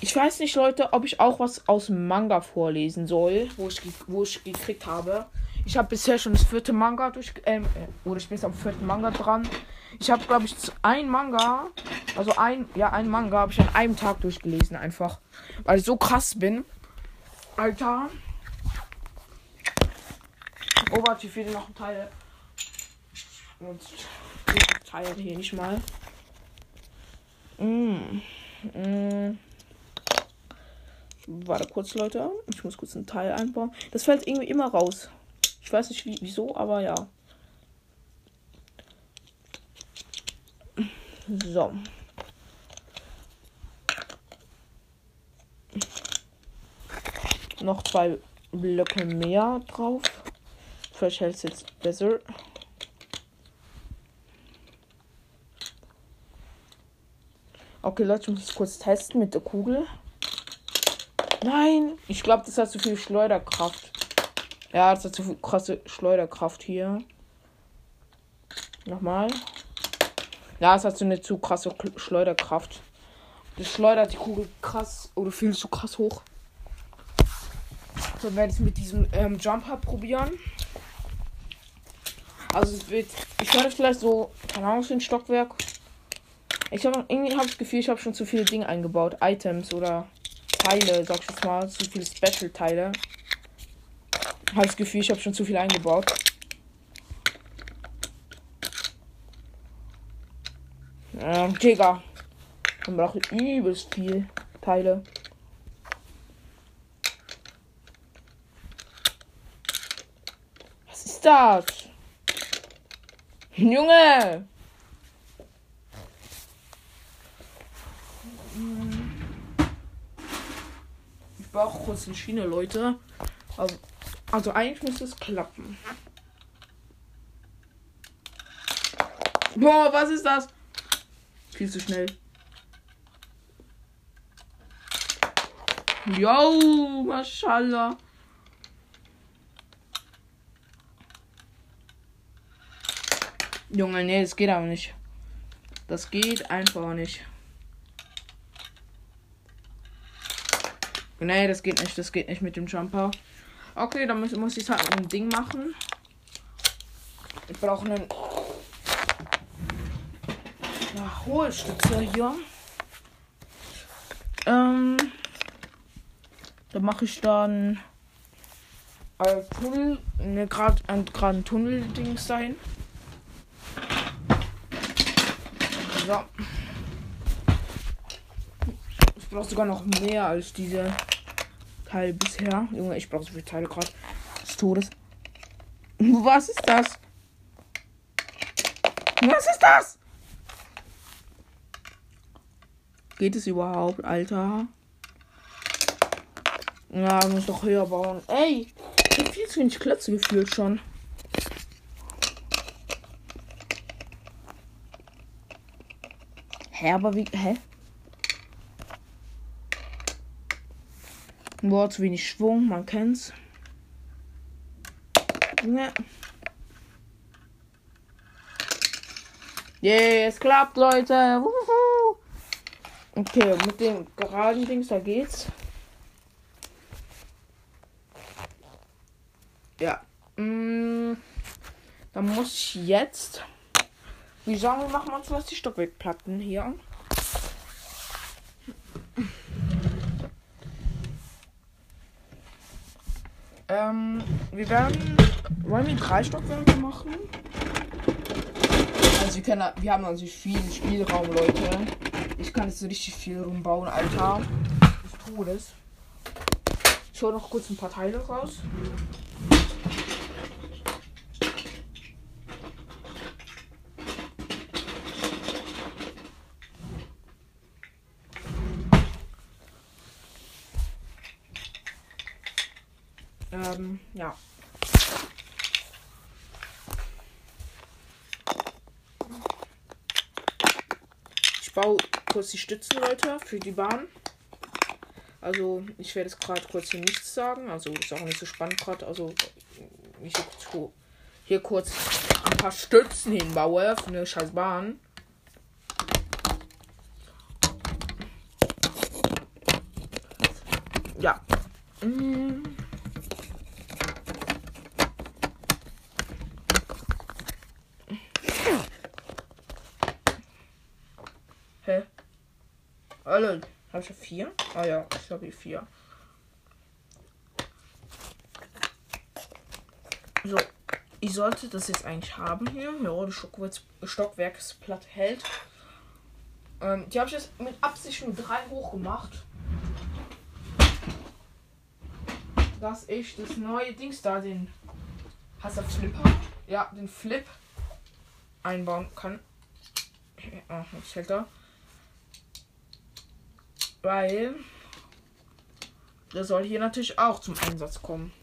Ich weiß nicht, Leute, ob ich auch was aus dem Manga vorlesen soll, wo ich, wo ich gekriegt habe. Ich habe bisher schon das vierte Manga durch. Ähm, äh, oder ich bin jetzt am vierten Manga dran. Ich habe, glaube ich, ein Manga. Also ein, ja, ein Manga habe ich an einem Tag durchgelesen, einfach. Weil ich so krass bin. Alter. Oh, warte, fehlen noch ein Teil. Und Teil hier nicht mal. Mm. Mm. Warte kurz, Leute. Ich muss kurz ein Teil einbauen. Das fällt irgendwie immer raus. Ich weiß nicht wie, wieso, aber ja. So. Noch zwei Blöcke mehr drauf. Vielleicht hält es jetzt besser. Okay, Leute, ich muss es kurz testen mit der Kugel. Nein, ich glaube, das hat zu viel Schleuderkraft. Ja, das hat zu viel krasse Schleuderkraft hier. Nochmal. Ja, es hat so eine zu krasse Schleuderkraft. Das schleudert die Kugel krass oder viel zu krass hoch. Dann werde ich es mit diesem ähm, Jumper probieren. Also es wird. Ich werde vielleicht so, keine Ahnung, für ein Stockwerk. Ich habe irgendwie hab das Gefühl, ich habe schon zu viele Dinge eingebaut. Items oder Teile, sag ich jetzt mal. Zu viele Special-Teile. Habe das Gefühl, ich habe schon zu viel eingebaut. Ähm, Digga. Man braucht übelst viel Teile. ist das? Junge! Ich brauche kurz eine Schiene, Leute. Also, also eigentlich müsste es klappen. Boah, was ist das? Viel zu schnell. Yo, Mashallah. Junge, nee, das geht aber nicht. Das geht einfach nicht. Nee, das geht nicht. Das geht nicht mit dem Jumper. Okay, dann muss, muss ich halt ein Ding machen. Ich brauche einen ja, Hohlstütze hier. Ähm, da mache ich dann äh, Tunnel, ne, gerade ein Tunnel-Dings dahin. So. Brauche sogar noch mehr als diese Teile bisher. Junge, ich brauche so viele Teile gerade des Todes. Was ist das? Was ist das? Geht es überhaupt, Alter? Ja, muss doch höher bauen. Ey, ich hab viel zu wenig Klötze gefühlt schon. Hä, aber wie. Hä? Boah, zu wenig Schwung, man kennt's. Ja. Yeah, es klappt, Leute. Wuhu. Okay, mit dem geraden Dings, da geht's. Ja. Mm, dann muss ich jetzt wie sagen wir machen uns was die Stockwerkplatten hier an. Ähm, wir werden. Wollen wir drei Stockwerke machen? Also wir können wir haben natürlich viel Spielraum, Leute. Ich kann jetzt so richtig viel rumbauen, Alter. Des Todes. Ich hole noch kurz ein paar Teile raus. Ähm, ja. Ich baue kurz die Stützen, Leute, für die Bahn. Also, ich werde jetzt gerade kurz hier nichts sagen. Also, ist auch nicht so spannend gerade. Also, ich hier kurz ein paar Stützen hinbaue für eine scheiß Bahn. Ja. Mmh. alle. Habe ich ja vier? Ah ja, ich habe hier vier. So, ich sollte das jetzt eigentlich haben hier. Ja, die Stockwerksplatte hält. Ähm, die habe ich jetzt mit Absicht nur drei hoch gemacht. Dass ich das neue Dings da, den hast du Flipper? Ja, den Flip einbauen kann. Ah, jetzt hält er. Weil der soll hier natürlich auch zum Einsatz kommen.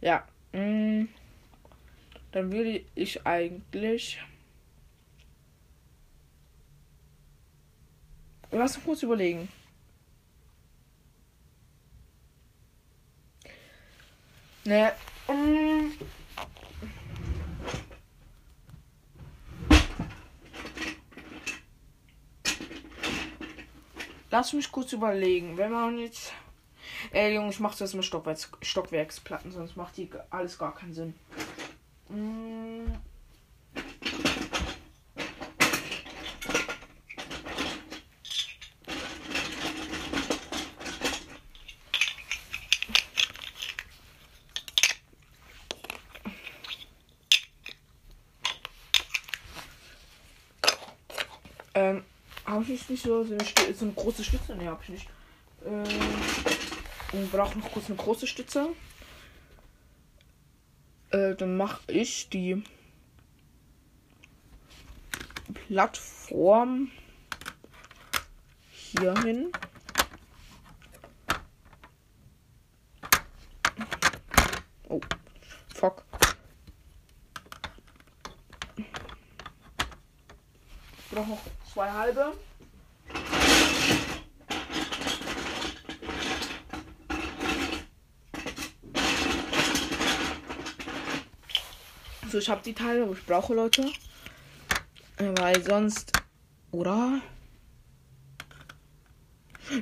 Ja. Mh, mm, dann würde ich eigentlich. Lass uns kurz überlegen. Naja. Mh, mm, Lass mich kurz überlegen. Wenn man jetzt. Ey, Junge, ich mach das mit Stockwerks Stockwerksplatten, sonst macht die alles gar keinen Sinn. Hm. Ähm, Habe ich nicht so, so, eine, so eine große Stütze? Ne, habe ich nicht. Äh, und brauche noch kurz eine große Stütze. Äh, dann mache ich die Plattform hier hin. Oh, fuck. Ich brauche noch zwei halbe. So, ich habe die Teile, wo ich brauche, Leute. Äh, weil sonst. Oder?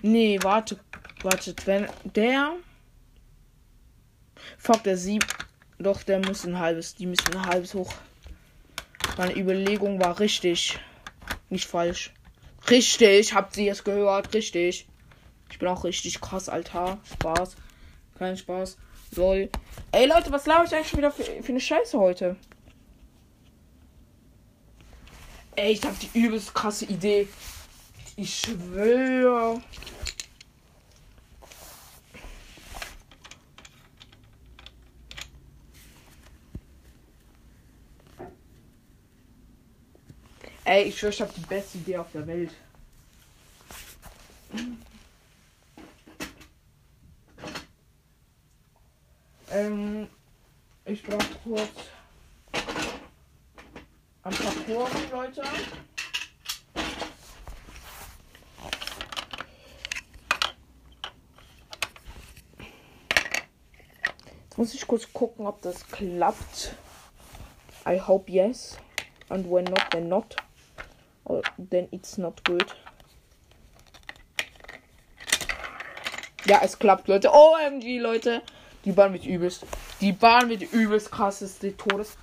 Nee, warte. Wartet, wenn der. Fuck, der sieb. Doch, der muss ein halbes. Die müssen ein halbes hoch. Meine Überlegung war richtig. Nicht falsch. Richtig, habt ihr es gehört? Richtig. Ich bin auch richtig krass, Alter. Spaß. Kein Spaß. Soll. Ey Leute, was laufe ich eigentlich schon wieder für, für eine Scheiße heute? Ey, ich hab die übelst krasse Idee. Ich schwöre. Ey, ich schwöre, ich habe die beste Idee auf der Welt. Ähm, ich brauche kurz ein paar Kurven, Leute. Jetzt muss ich kurz gucken, ob das klappt. I hope yes. And when not, then not. Or then it's not good. Ja, es klappt, Leute. OMG, Leute. Die Bahn wird übelst. Die Bahn wird übelst krasseste Todes.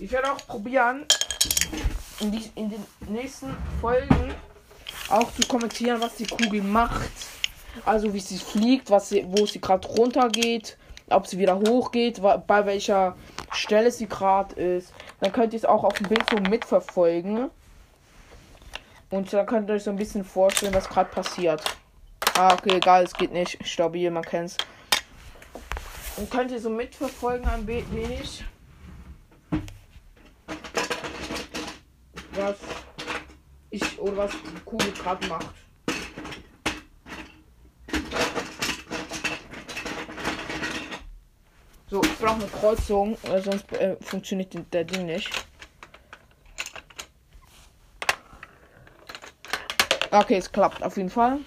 Ich werde auch probieren, in, die, in den nächsten Folgen auch zu kommentieren, was die Kugel macht. Also wie sie fliegt, was sie, wo sie gerade runter geht, ob sie wieder hochgeht, bei welcher Stelle sie gerade ist. Dann könnt ihr es auch auf dem Bild so mitverfolgen. Und dann könnt ihr euch so ein bisschen vorstellen, was gerade passiert. Ah, okay, egal, es geht nicht. Stabil, man kennt's. Und könnt ihr so mitverfolgen ein wenig. Was ich oder was die Kugel gerade macht. So, ich brauche eine Kreuzung, weil sonst äh, funktioniert der Ding nicht. Okay, es klappt auf jeden Fall.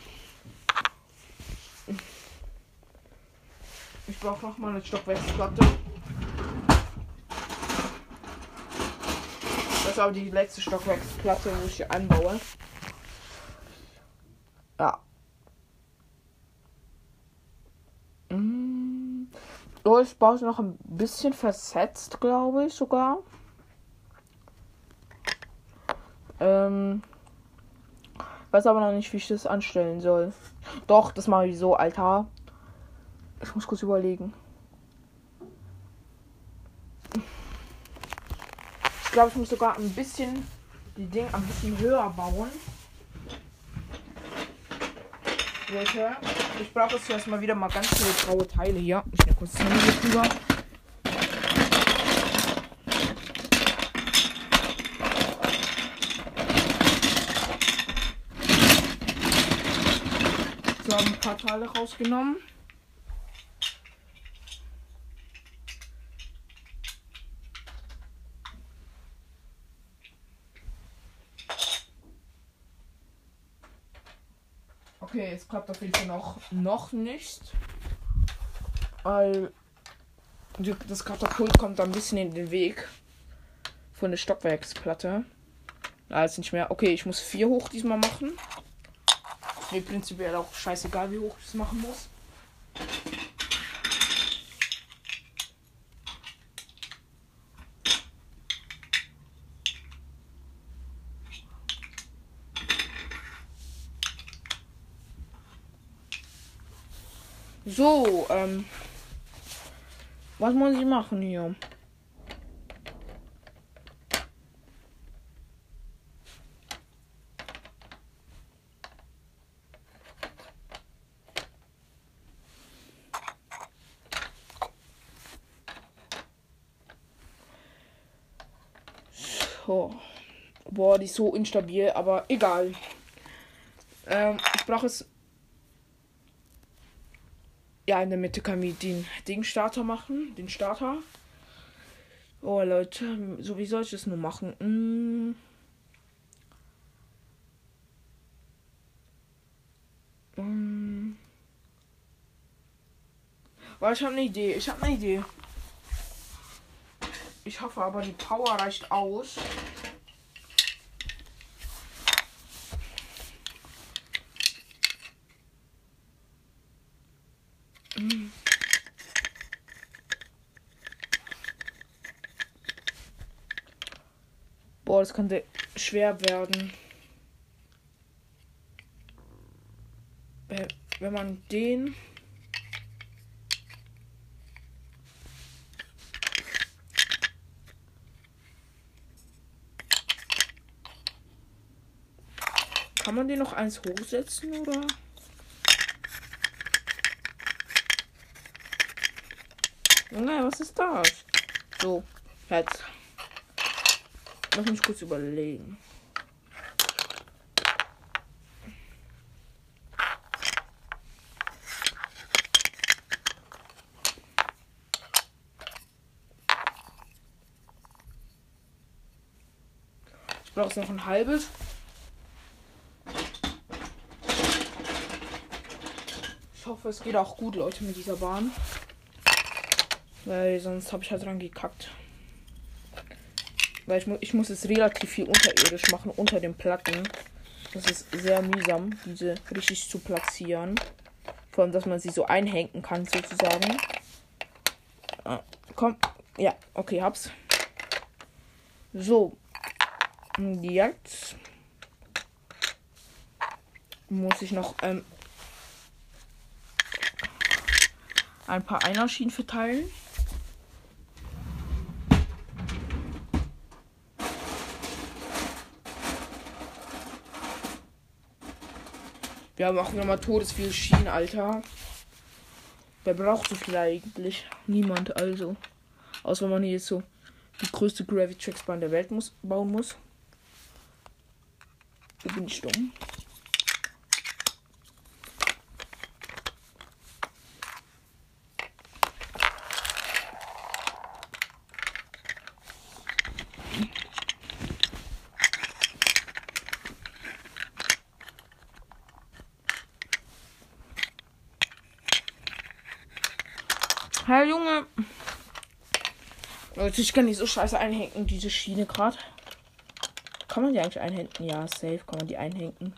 Ich brauche noch mal eine Stockwerksplatte. Das ist aber die letzte Stockwerksplatte, wo ich hier anbaue. Ja. Oh, ich baue noch ein bisschen versetzt, glaube ich sogar. Ähm, weiß aber noch nicht, wie ich das anstellen soll. Doch, das mache ich so, Alter. Ich muss kurz überlegen. Ich glaube, ich muss sogar ein bisschen die Dinge ein bisschen höher bauen. Leute, ich brauche jetzt erstmal wieder mal ganz viele graue Teile hier. Ich nehme kurz Handy hier drüber. So, ein paar Teile rausgenommen. Okay, es klappt auf jeden Fall noch, noch nicht. Weil das Katapult kommt ein bisschen in den Weg von der Stockwerksplatte. Da ist nicht mehr. Okay, ich muss vier hoch diesmal machen. Mir prinzipiell auch scheißegal, wie hoch ich es machen muss. So, ähm. Was muss ich machen hier? So. Boah, die ist so instabil, aber egal. Ähm, ich brauche es. Ja, in der Mitte kann ich den Ding-Starter machen. Den Starter. Oh, Leute. So, wie soll ich das nur machen? Hm. Hm. Oh, ich habe eine Idee. Ich habe eine Idee. Ich hoffe aber, die Power reicht aus. Das könnte schwer werden. Wenn man den Kann man den noch eins hochsetzen oder? Junge, was ist das? So, jetzt. Lass mich kurz überlegen. Ich brauche noch ein halbes. Ich hoffe, es geht auch gut, Leute, mit dieser Bahn. Weil sonst habe ich halt dran gekackt. Weil ich, mu ich muss es relativ viel unterirdisch machen, unter den Platten. Das ist sehr mühsam, diese richtig zu platzieren. Vor allem, dass man sie so einhängen kann, sozusagen. Ah, komm. Ja, okay, hab's. So. Jetzt muss ich noch ähm, ein paar Einerschienen verteilen. Wir auch nochmal todesviel Schienen, Alter. Wer braucht so viel eigentlich? Niemand, also. Außer wenn man hier jetzt so die größte Gravity-Tracksbahn der Welt muss, bauen muss. Da bin ich dumm. Herr Junge. Leute, ich kann nicht so scheiße einhängen, diese Schiene gerade. Kann man die eigentlich einhängen? Ja, safe kann man die einhängen.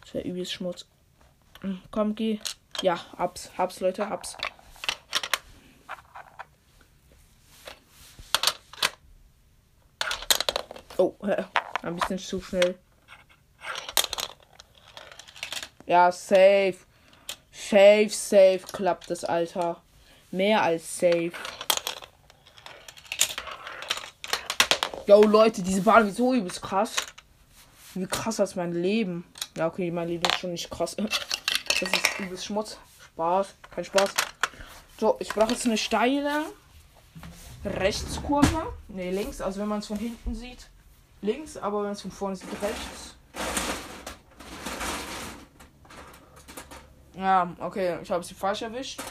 Das wäre übelst Schmutz. Hm, komm, geh. Ja, hab's, hab's, Leute, hab's. Oh, ein bisschen zu schnell. Ja, safe. Safe, safe klappt das, Alter. Mehr als safe. Yo, Leute, diese Bahn ist so übelst krass. Wie krass als mein Leben. Ja, okay, mein Leben ist schon nicht krass. Das ist übelst Schmutz. Spaß. Kein Spaß. So, ich brauche jetzt eine steile Rechtskurve. Ne, links. Also wenn man es von hinten sieht, links. Aber wenn es von vorne sieht, rechts. Ja, okay, ich habe sie falsch erwischt.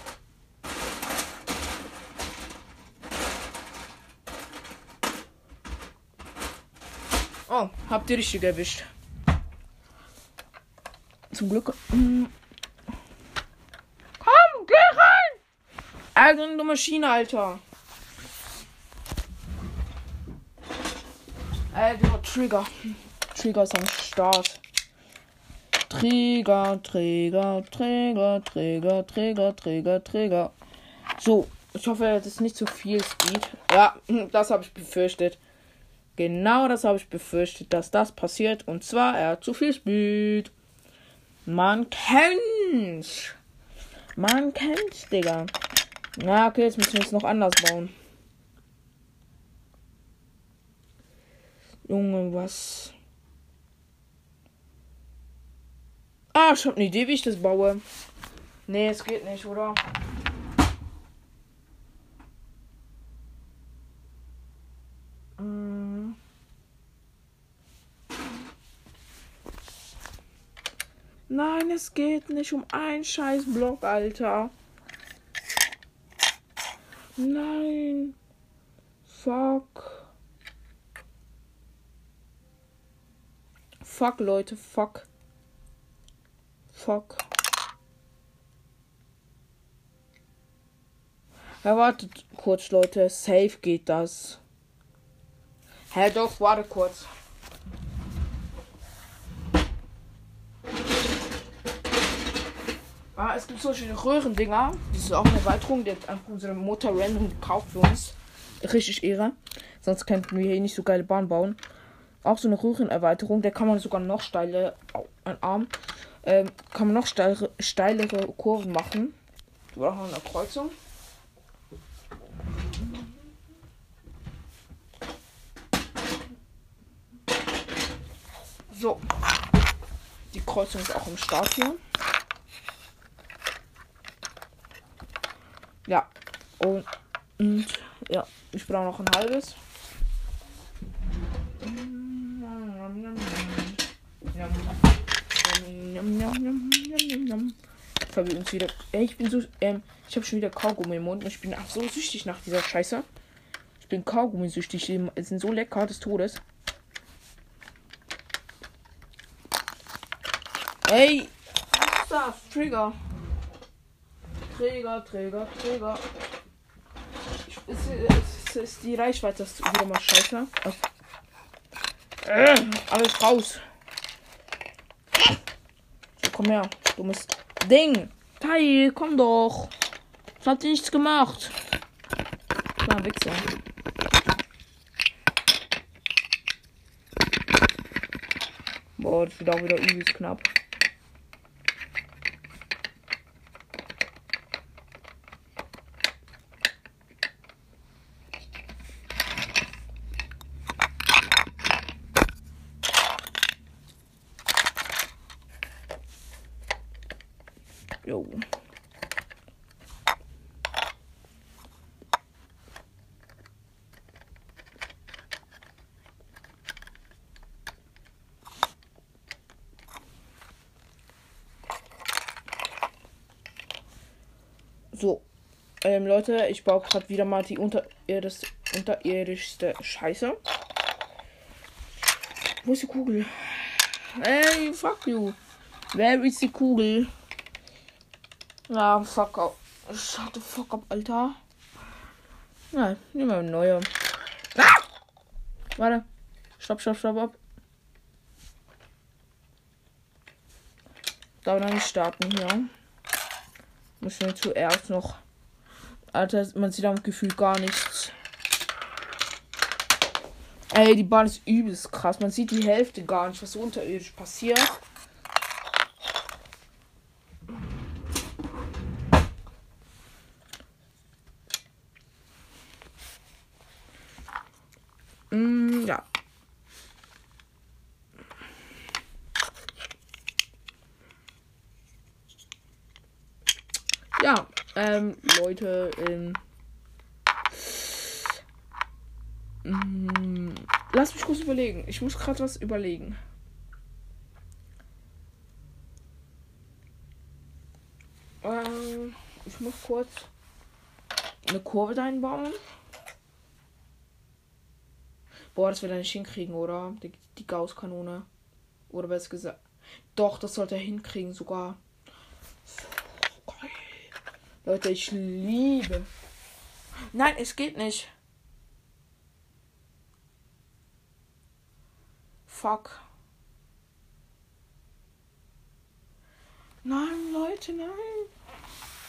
Oh, habt ihr richtig erwischt. Zum Glück. Hm. Komm, geh rein! Eigene Maschine, Alter. Alter, Trigger. Trigger ist am Start. Trigger, Trigger, Trigger, Trigger, Trigger, Trigger, Trigger. So, ich hoffe, das ist nicht zu viel Speed. Ja, das habe ich befürchtet. Genau das habe ich befürchtet, dass das passiert. Und zwar, er hat zu viel Speed. Man kennt's. Man kennt's, Digga. Na, okay, jetzt müssen wir es noch anders bauen. Junge, was? Ah, ich hab eine Idee, wie ich das baue. Nee, es geht nicht, oder? Mm. Nein, es geht nicht um einen scheiß Block, Alter. Nein. Fuck. Fuck, Leute, fuck. Fuck. Ja, wartet kurz, Leute. Safe geht das. Hä, doch, warte kurz. Ah, es gibt solche Röhrendinger. Das ist auch eine Erweiterung. Die hat einfach unsere Mutter random gekauft für uns. Richtig Ehre. Sonst könnten wir hier nicht so geile Bahn bauen. Auch so eine Röhrenerweiterung. Der kann man sogar noch steile, ein Arm, ähm, kann man noch steilere, steilere Kurven machen. Wir brauchen eine Kreuzung. So. Die Kreuzung ist auch im Start hier. Ja. Und, und ja, ich brauche noch ein halbes. Ich habe übrigens wieder. Ey, ich bin so. Ähm, ich habe schon wieder Kaugummi im Mund und ich bin ach, so süchtig nach dieser Scheiße. Ich bin Kaugummi-süchtig. Die sind so lecker des Todes. Ey! Was ist das? Trigger. Träger, Träger, Träger. Es ist, die Reichweite ist wieder mal scheiße. Äh, alles raus. So, komm her. Dummes Ding. Tai, komm doch. Ich hab dir nichts gemacht. Na, Wichser. Boah, das wird auch wieder übelst knapp. Jo. So. Ähm, Leute, ich baue gerade wieder mal die unterirdischste, unterirdischste Scheiße. Wo ist die Kugel? Ey, fuck you. Wer ist die Kugel? Ja, fuck up. Shut the fuck up, Alter. Ja, nehmen wir eine neue. Ah! Warte. Stopp, stopp, stopp, ab. Darf noch nicht starten hier. Müssen wir zuerst noch. Alter, man sieht am Gefühl gar nichts. Ey, die Bahn ist übelst krass. Man sieht die Hälfte gar nicht, was unterirdisch passiert. Mm, ja. Ja, Leute, ähm. Mm, lass mich kurz überlegen. Ich muss gerade was überlegen. Ähm, ich muss kurz eine Kurve einbauen. Boah, das wird er nicht hinkriegen, oder? Die, die Gauss-Kanone. Oder besser gesagt. Doch, das sollte er hinkriegen sogar. Leute, ich liebe. Nein, es geht nicht. Fuck. Nein, Leute, nein.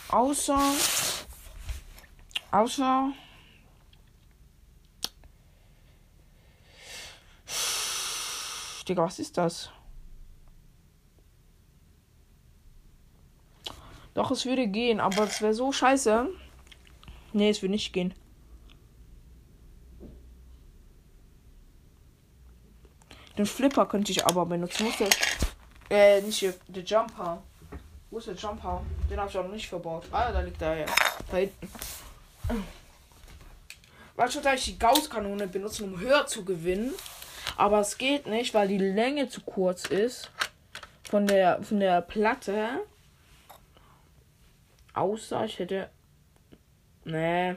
Außer. Außer. Digga, was ist das? Doch, es würde gehen, aber es wäre so scheiße. Nee, es würde nicht gehen. Den Flipper könnte ich aber benutzen. Muss äh, nicht hier, der Jumper. Wo ist der Jumper? Den habe ich auch noch nicht verbaut. Ah, da liegt er ja. Da hinten. Weil schon ich die Gauss-Kanone benutzen, um höher zu gewinnen. Aber es geht nicht, weil die Länge zu kurz ist. Von der, von der Platte. Außer ich hätte. Nee.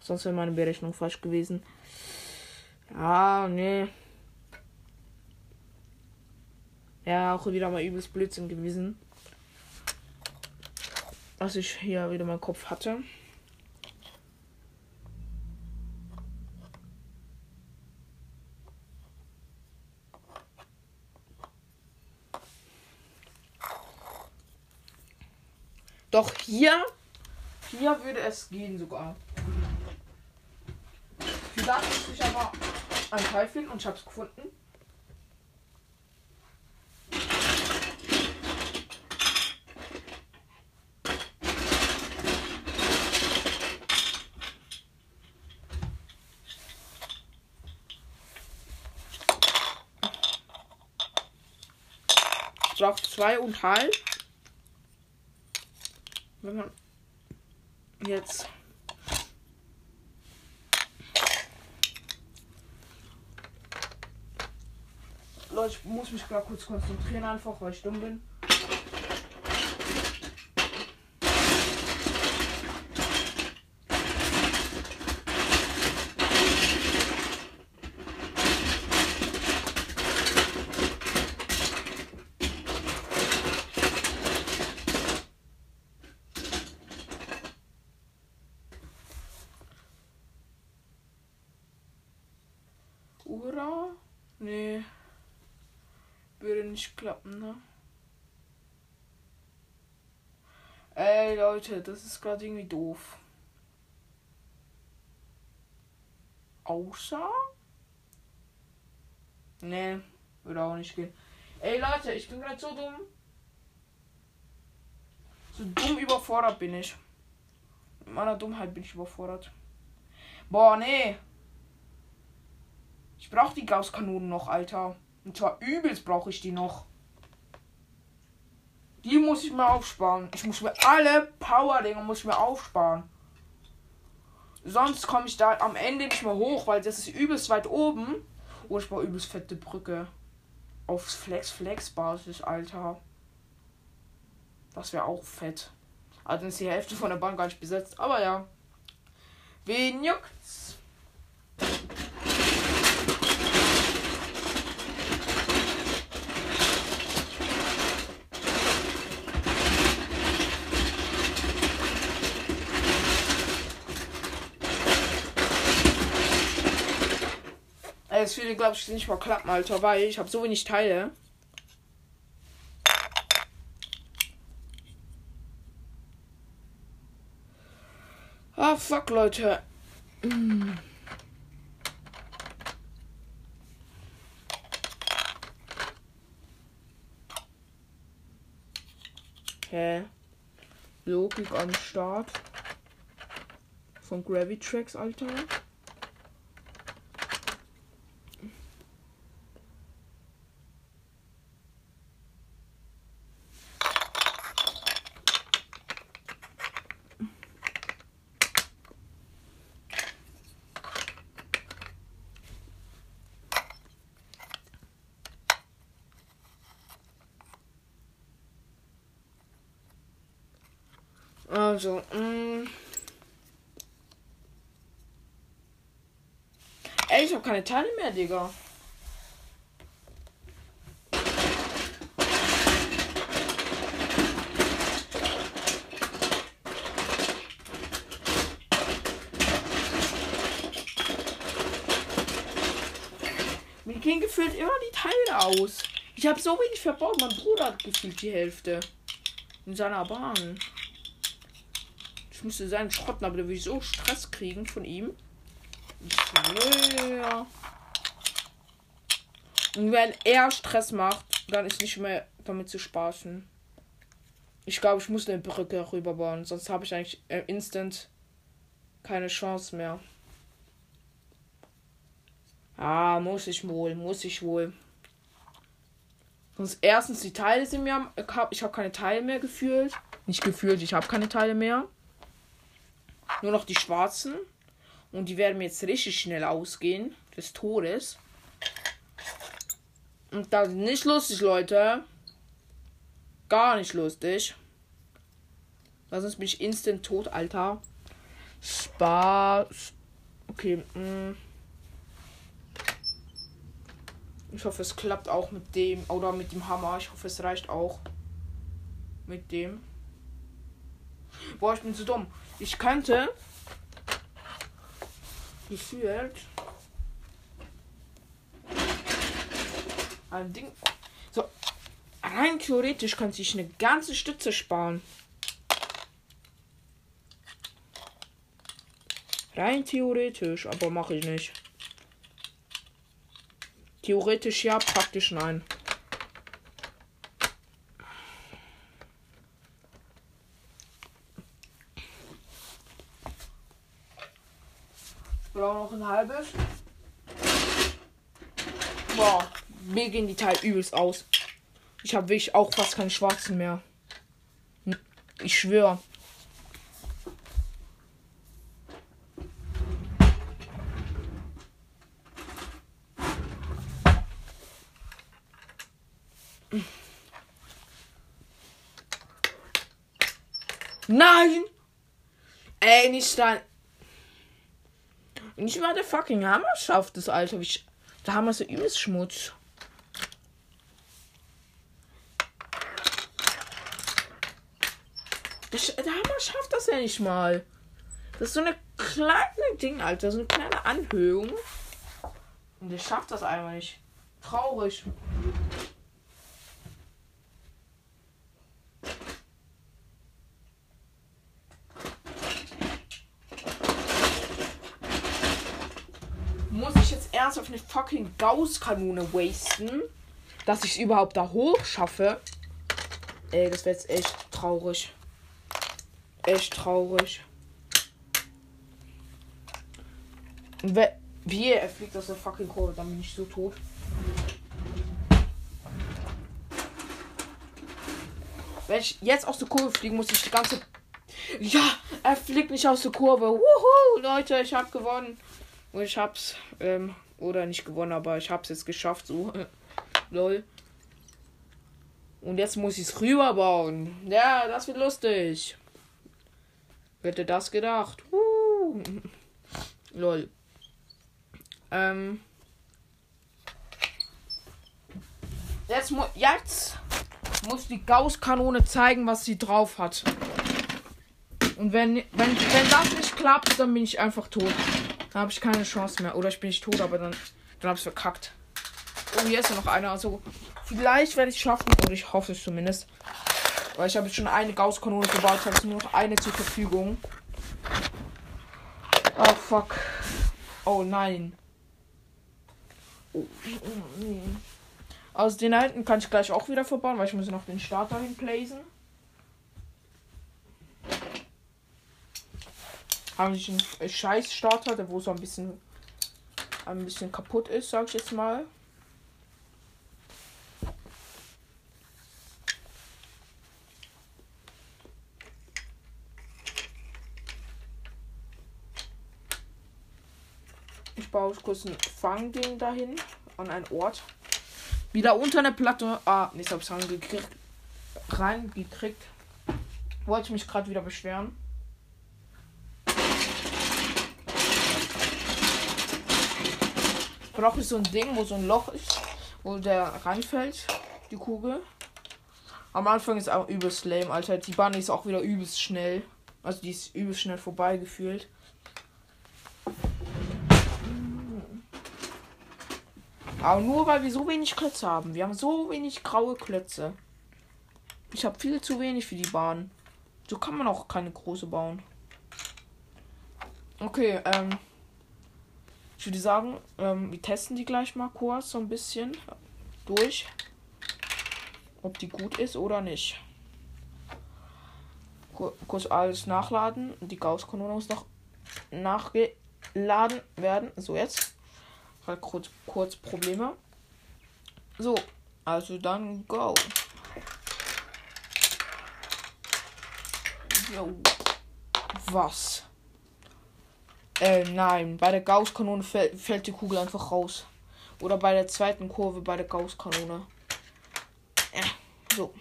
Sonst wäre meine Berechnung falsch gewesen. Ja, nee. Ja, auch wieder mal übelst Blödsinn gewesen. Was ich hier wieder meinen Kopf hatte. Doch hier, hier würde es gehen sogar. Vielleicht muss ich aber ein Teil finden und ich habe es gefunden. braucht zwei und halb. Wenn man jetzt Leute, ich muss mich gerade kurz konzentrieren, einfach weil ich dumm bin. Oder? Nee. Würde nicht klappen, ne? Ey, Leute, das ist gerade irgendwie doof. Außer? Nee, würde auch nicht gehen. Ey, Leute, ich bin gerade so dumm. So dumm überfordert bin ich. Mit meiner Dummheit bin ich überfordert. Boah, nee. Ich brauche die Gauss-Kanonen noch, Alter. Und zwar übelst brauche ich die noch. Die muss ich mir aufsparen. Ich muss mir alle Power-Dinger muss ich mir aufsparen. Sonst komme ich da am Ende nicht mehr hoch, weil das ist übelst weit oben. Oh, ich brauche übelst fette Brücke. Auf Flex-Flex-Basis, Alter. Das wäre auch fett. Also ist die Hälfte von der Bank gar nicht besetzt. Aber ja. Wen juckt's? Es würde, glaube ich, nicht mal klappen, Alter, weil ich habe so wenig Teile. Ah, fuck, Leute. Hä? Logik am Start. Von Gravitrax, Alter. Also, mh. Mm. Ey, ich hab keine Teile mehr, Digga. Mir gehen gefühlt immer die Teile aus. Ich habe so wenig verbaut. Mein Bruder hat gefühlt die Hälfte. In seiner Bahn. Ich müsste seinen schrotten, aber da würde ich so Stress kriegen von ihm. Ich schwöre. Und wenn er Stress macht, dann ist nicht mehr damit zu spaßen. Ich glaube, ich muss eine Brücke rüberbauen, sonst habe ich eigentlich äh, instant keine Chance mehr. Ah, muss ich wohl, muss ich wohl. Sonst erstens die Teile sind mir. Ich habe keine Teile mehr gefühlt. Nicht gefühlt, ich habe keine Teile mehr. Nur noch die schwarzen. Und die werden mir jetzt richtig schnell ausgehen. Des Todes. Und das ist nicht lustig, Leute. Gar nicht lustig. Weil sonst bin ich instant tot, Alter. Spaß. Okay. Mh. Mm. Ich hoffe, es klappt auch mit dem. Oder mit dem Hammer. Ich hoffe, es reicht auch. Mit dem. Boah, ich bin zu dumm. Ich könnte. Gefühlt. Ein Ding. So. Rein theoretisch könnte ich eine ganze Stütze sparen. Rein theoretisch, aber mache ich nicht. Theoretisch ja, praktisch nein. Brauche noch ein halbes. Boah, mir gehen die Teile übelst aus. Ich habe wirklich auch fast keine schwarzen mehr. Ich schwöre. Nein! Ey, nicht dein. Nicht mal der fucking Hammer schafft es, Alter. Wie der Hammer ist ja übelst Schmutz. Der, der Hammer schafft das ja nicht mal. Das ist so eine kleine Ding, Alter. So eine kleine Anhöhung. Und der schafft das einfach nicht. Traurig. ernsthaft eine fucking Gauss-Kanone wasten, dass ich es überhaupt da hoch schaffe. Ey, das wäre jetzt echt traurig. Echt traurig. wie er fliegt aus der fucking Kurve, dann bin ich so tot. Wenn ich jetzt aus der Kurve fliegen muss, ich die ganze. Ja, er fliegt nicht aus der Kurve. Wuhu, Leute, ich hab gewonnen. Und ich hab's ähm, oder nicht gewonnen, aber ich habe es jetzt geschafft. So. Lol. Und jetzt muss ich es rüberbauen. Ja, das wird lustig. Hätte das gedacht. Uh. Lol. Ähm. Jetzt, mu jetzt muss die Gauss-Kanone zeigen, was sie drauf hat. Und wenn, wenn, wenn das nicht klappt, dann bin ich einfach tot. Da habe ich keine Chance mehr. Oder ich bin nicht tot, aber dann, dann habe ich verkackt. Oh, hier ist ja noch einer. Also, vielleicht werde ich es schaffen. Oder ich hoffe es zumindest. Weil ich habe jetzt schon eine Gauss-Kanone gebaut. Ich habe nur noch eine zur Verfügung. Oh, fuck. Oh, nein. Oh, Also den alten kann ich gleich auch wieder verbauen, weil ich muss noch den Starter hinplaisen. Habe ich einen scheiß Starter, der wo so ein bisschen ein bisschen kaputt ist, sag ich jetzt mal. Ich baue kurz ein Fangding dahin an einen Ort. Wieder unter eine Platte. Ah, nicht hab's reingekriegt. Reingekriegt. Wollte ich mich gerade wieder beschweren. Brauche ich so ein Ding, wo so ein Loch ist, wo der reinfällt, die Kugel. Am Anfang ist auch übelst lame, Alter. Die Bahn ist auch wieder übelst schnell. Also die ist übelst schnell vorbei gefühlt. Aber nur weil wir so wenig Klötze haben. Wir haben so wenig graue Klötze. Ich habe viel zu wenig für die Bahn. So kann man auch keine große bauen. Okay, ähm. Ich würde sagen, ähm, wir testen die gleich mal kurz so ein bisschen durch. Ob die gut ist oder nicht. kurz alles nachladen. Die Gauss-Kanone muss noch nachgeladen werden. So, jetzt. Halt kurz, kurz Probleme. So, also dann go. Jo. Was? Äh, nein. Bei der Gauss-Kanone fällt, fällt die Kugel einfach raus. Oder bei der zweiten Kurve bei der Gauss-Kanone. Ja, so.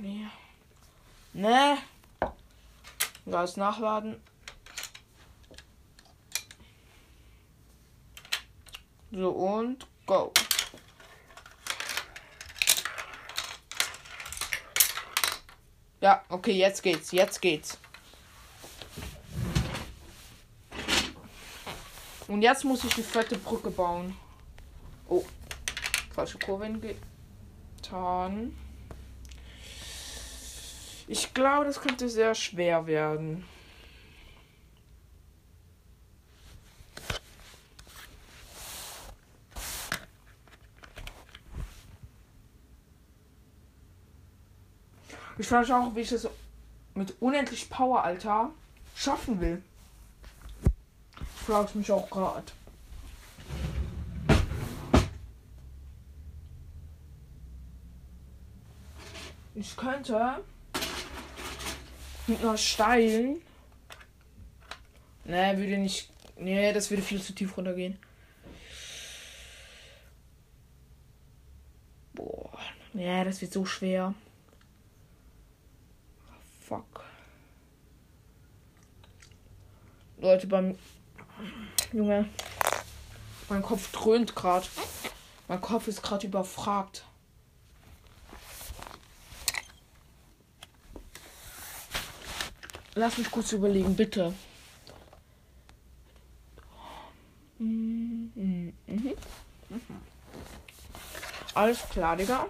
nee. Ne? Gas nachladen. So und go. Ja, okay, jetzt geht's, jetzt geht's. Und jetzt muss ich die fette Brücke bauen. Oh, falsche Kurve getan. Ich glaube, das könnte sehr schwer werden. Ich frage auch, wie ich das mit unendlich Power, Alter, schaffen will. Ich frage mich auch gerade. Ich könnte mit einer steilen. Ne, würde nicht. Ne, das würde viel zu tief runtergehen. Boah. Ne, das wird so schwer. Fuck. Leute, beim. Junge. Mein Kopf dröhnt gerade. Mein Kopf ist gerade überfragt. Lass mich kurz überlegen, bitte. Mhm. Mhm. Alles klar, Digga.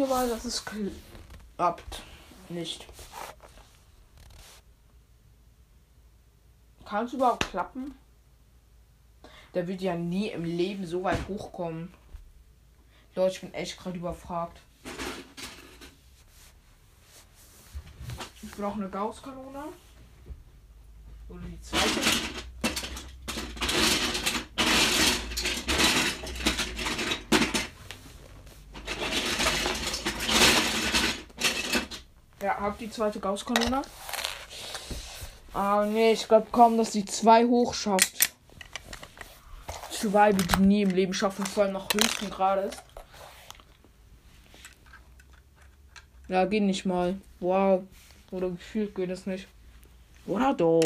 Wir mal, dass es klappt. Nicht. Kann es überhaupt klappen? Der wird ja nie im Leben so weit hochkommen. Leute, ich bin echt gerade überfragt. Ich brauche eine Gausskanone. Oder die zweite. Hab die zweite Gauss-Kanone. Ah, nee, ich glaube kaum, dass die zwei hoch schafft. Zwei wird die nie im Leben schaffen, vor allem nach höchsten Grades. Ja, geht nicht mal. Wow. Oder gefühlt geht es nicht. Oder doch?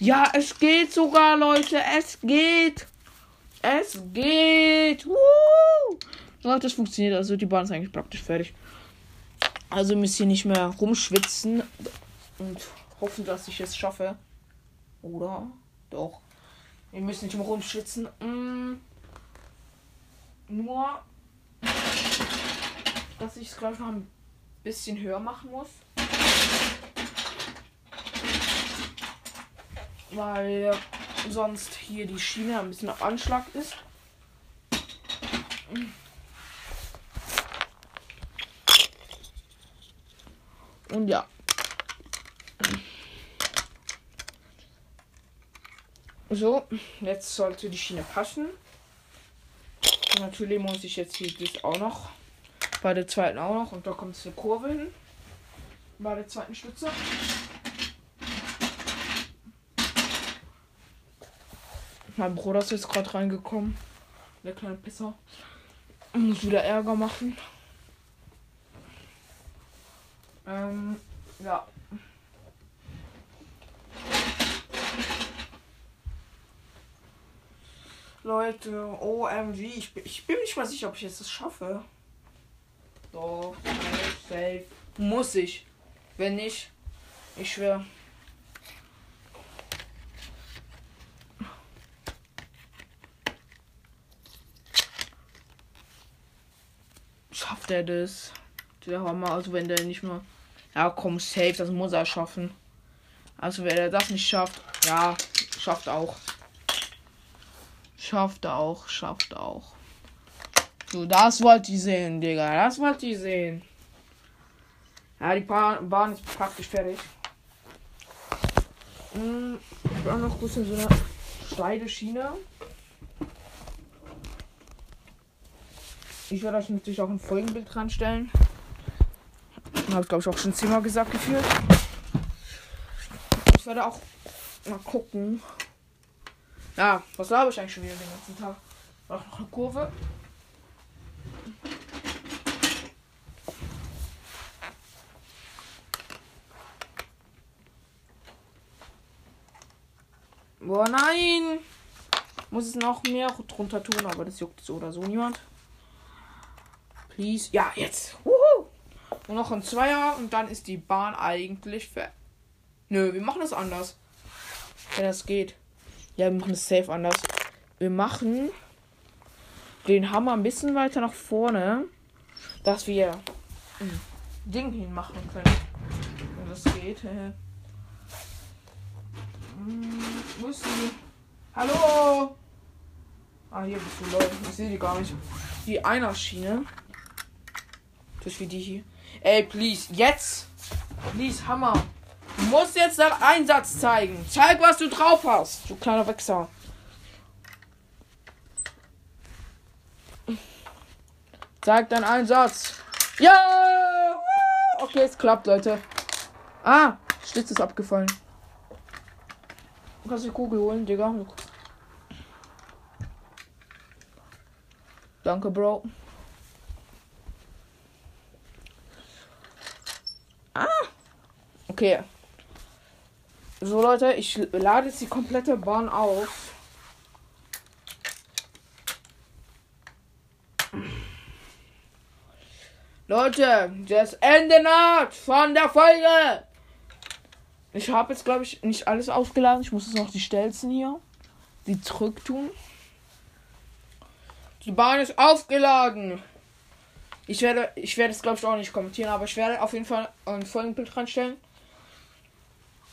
Ja, es geht sogar, Leute. Es geht. Es geht. Woo! Leute, das funktioniert. Also die Bahn ist eigentlich praktisch fertig. Also müsst ihr nicht mehr rumschwitzen und hoffen, dass ich es schaffe. Oder? Doch. Ihr müsst nicht mehr rumschwitzen. Mm. Nur, dass ich es, glaube ich, noch ein bisschen höher machen muss. Weil sonst hier die Schiene ein bisschen auf Anschlag ist. Und ja. So, jetzt sollte die Schiene passen. Und natürlich muss ich jetzt hier das auch noch. Bei der zweiten auch noch. Und da kommt eine Kurve hin. Bei der zweiten Stütze. Mein Bruder ist jetzt gerade reingekommen. Der kleine Pisser. Muss wieder Ärger machen. Ähm, ja. Leute, OMG, ich, ich bin nicht mal sicher, ob ich jetzt das schaffe. Doch, safe. Muss ich. Wenn nicht, ich schwöre. schafft er das? Der Hammer, also wenn der nicht mehr. Ja, komm, safe, das muss er schaffen. Also wenn er das nicht schafft, ja, schafft auch. Schafft auch, schafft auch. So, das wollt ihr sehen, Digga. Das wollt ihr sehen. Ja, die Bahn, ist praktisch fertig. Hm, ich habe auch noch kurz in so eine steile Schiene. Ich werde euch natürlich auch ein Folgenbild dran stellen. Habe ich glaube ich auch schon zehnmal gesagt gefühlt. Ich werde auch mal gucken. Ja, was habe ich eigentlich schon wieder den ganzen Tag? Auch noch eine Kurve. Boah, nein! Muss es noch mehr drunter tun, aber das juckt so oder so niemand. Please. Ja, jetzt. Wuhu! Und noch ein Zweier und dann ist die Bahn eigentlich fer. Nö, wir machen es anders. Wenn das geht. Ja, wir machen es safe anders. Wir machen den Hammer ein bisschen weiter nach vorne, dass wir ein Ding hinmachen können. Wenn das geht. Hm, wo ist die? Hallo! Ah, hier bist du, Leute. Ich sehe die gar nicht. Die Einerschiene. Das ist wie die hier. Ey, please, jetzt! Please, Hammer! Du musst jetzt deinen Einsatz zeigen. Zeig, was du drauf hast, du kleiner Wichser. Zeig deinen Einsatz. Ja! Okay, es klappt, Leute. Ah, Schlitz ist abgefallen. Du kannst die Kugel holen, Digga. Danke, Bro. Ah. Okay. So, Leute, ich lade jetzt die komplette Bahn auf. Leute, das Ende naht von der Folge. Ich habe jetzt, glaube ich, nicht alles aufgeladen. Ich muss jetzt noch die Stelzen hier. Die zurück tun. Die Bahn ist aufgeladen. Ich werde, ich werde es, glaube ich, auch nicht kommentieren, aber ich werde auf jeden Fall ein Folgenbild dran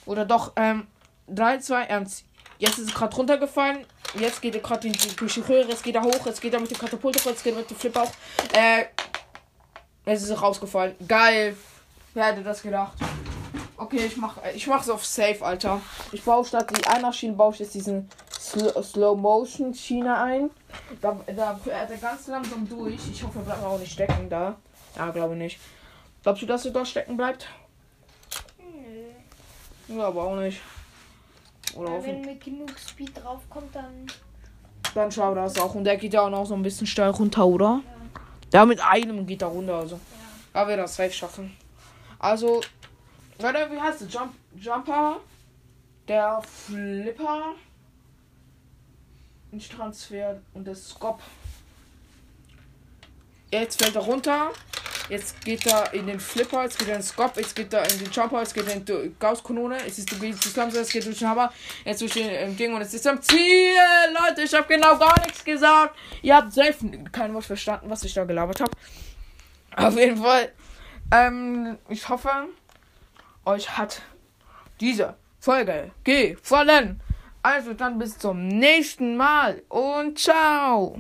Oder doch, ähm, 3, 2, 1. Jetzt ist es gerade runtergefallen. Jetzt geht er gerade durch die Höhe. Jetzt geht er hoch. Jetzt geht er mit dem Katapult hoch. Jetzt geht er mit dem Flip auch. Äh, jetzt ist rausgefallen. Geil. Wer hätte das gedacht? Okay, ich mach, ich mach's auf Safe, Alter. Ich baue statt die einer Schiene baue ich jetzt diesen Sl Slow Motion Schiene ein. Da, da fährt er ganz langsam durch. Ich hoffe, er bleibt auch nicht stecken da. Ja, glaube nicht. Glaubst du, dass er da stecken bleibt? Ja, aber auch nicht. Oder Ja, wenn mit genug Speed draufkommt, dann. Dann schau das auch. Und der geht ja auch noch so ein bisschen steil runter, oder? Ja, mit einem geht er runter, also. Ja. Aber wir das safe schaffen. Also, Leute, wie heißt der? Jump, Jumper, der Flipper, nicht Transfer und der Skop. Jetzt fällt er runter. Jetzt geht er in den Flipper, jetzt geht er in den Skop, jetzt geht er in den Jumper, jetzt geht er in die Gauss-Kanone, jetzt ist die zusammen, jetzt geht durch den Hammer, jetzt durch den ähm, Ding und jetzt ist er am Ziel. Leute, ich habe genau gar nichts gesagt. Ihr habt selbst kein Wort verstanden, was ich da gelabert habe. Auf jeden Fall. Ähm, ich hoffe, euch hat diese Folge gefallen. Also dann bis zum nächsten Mal und ciao.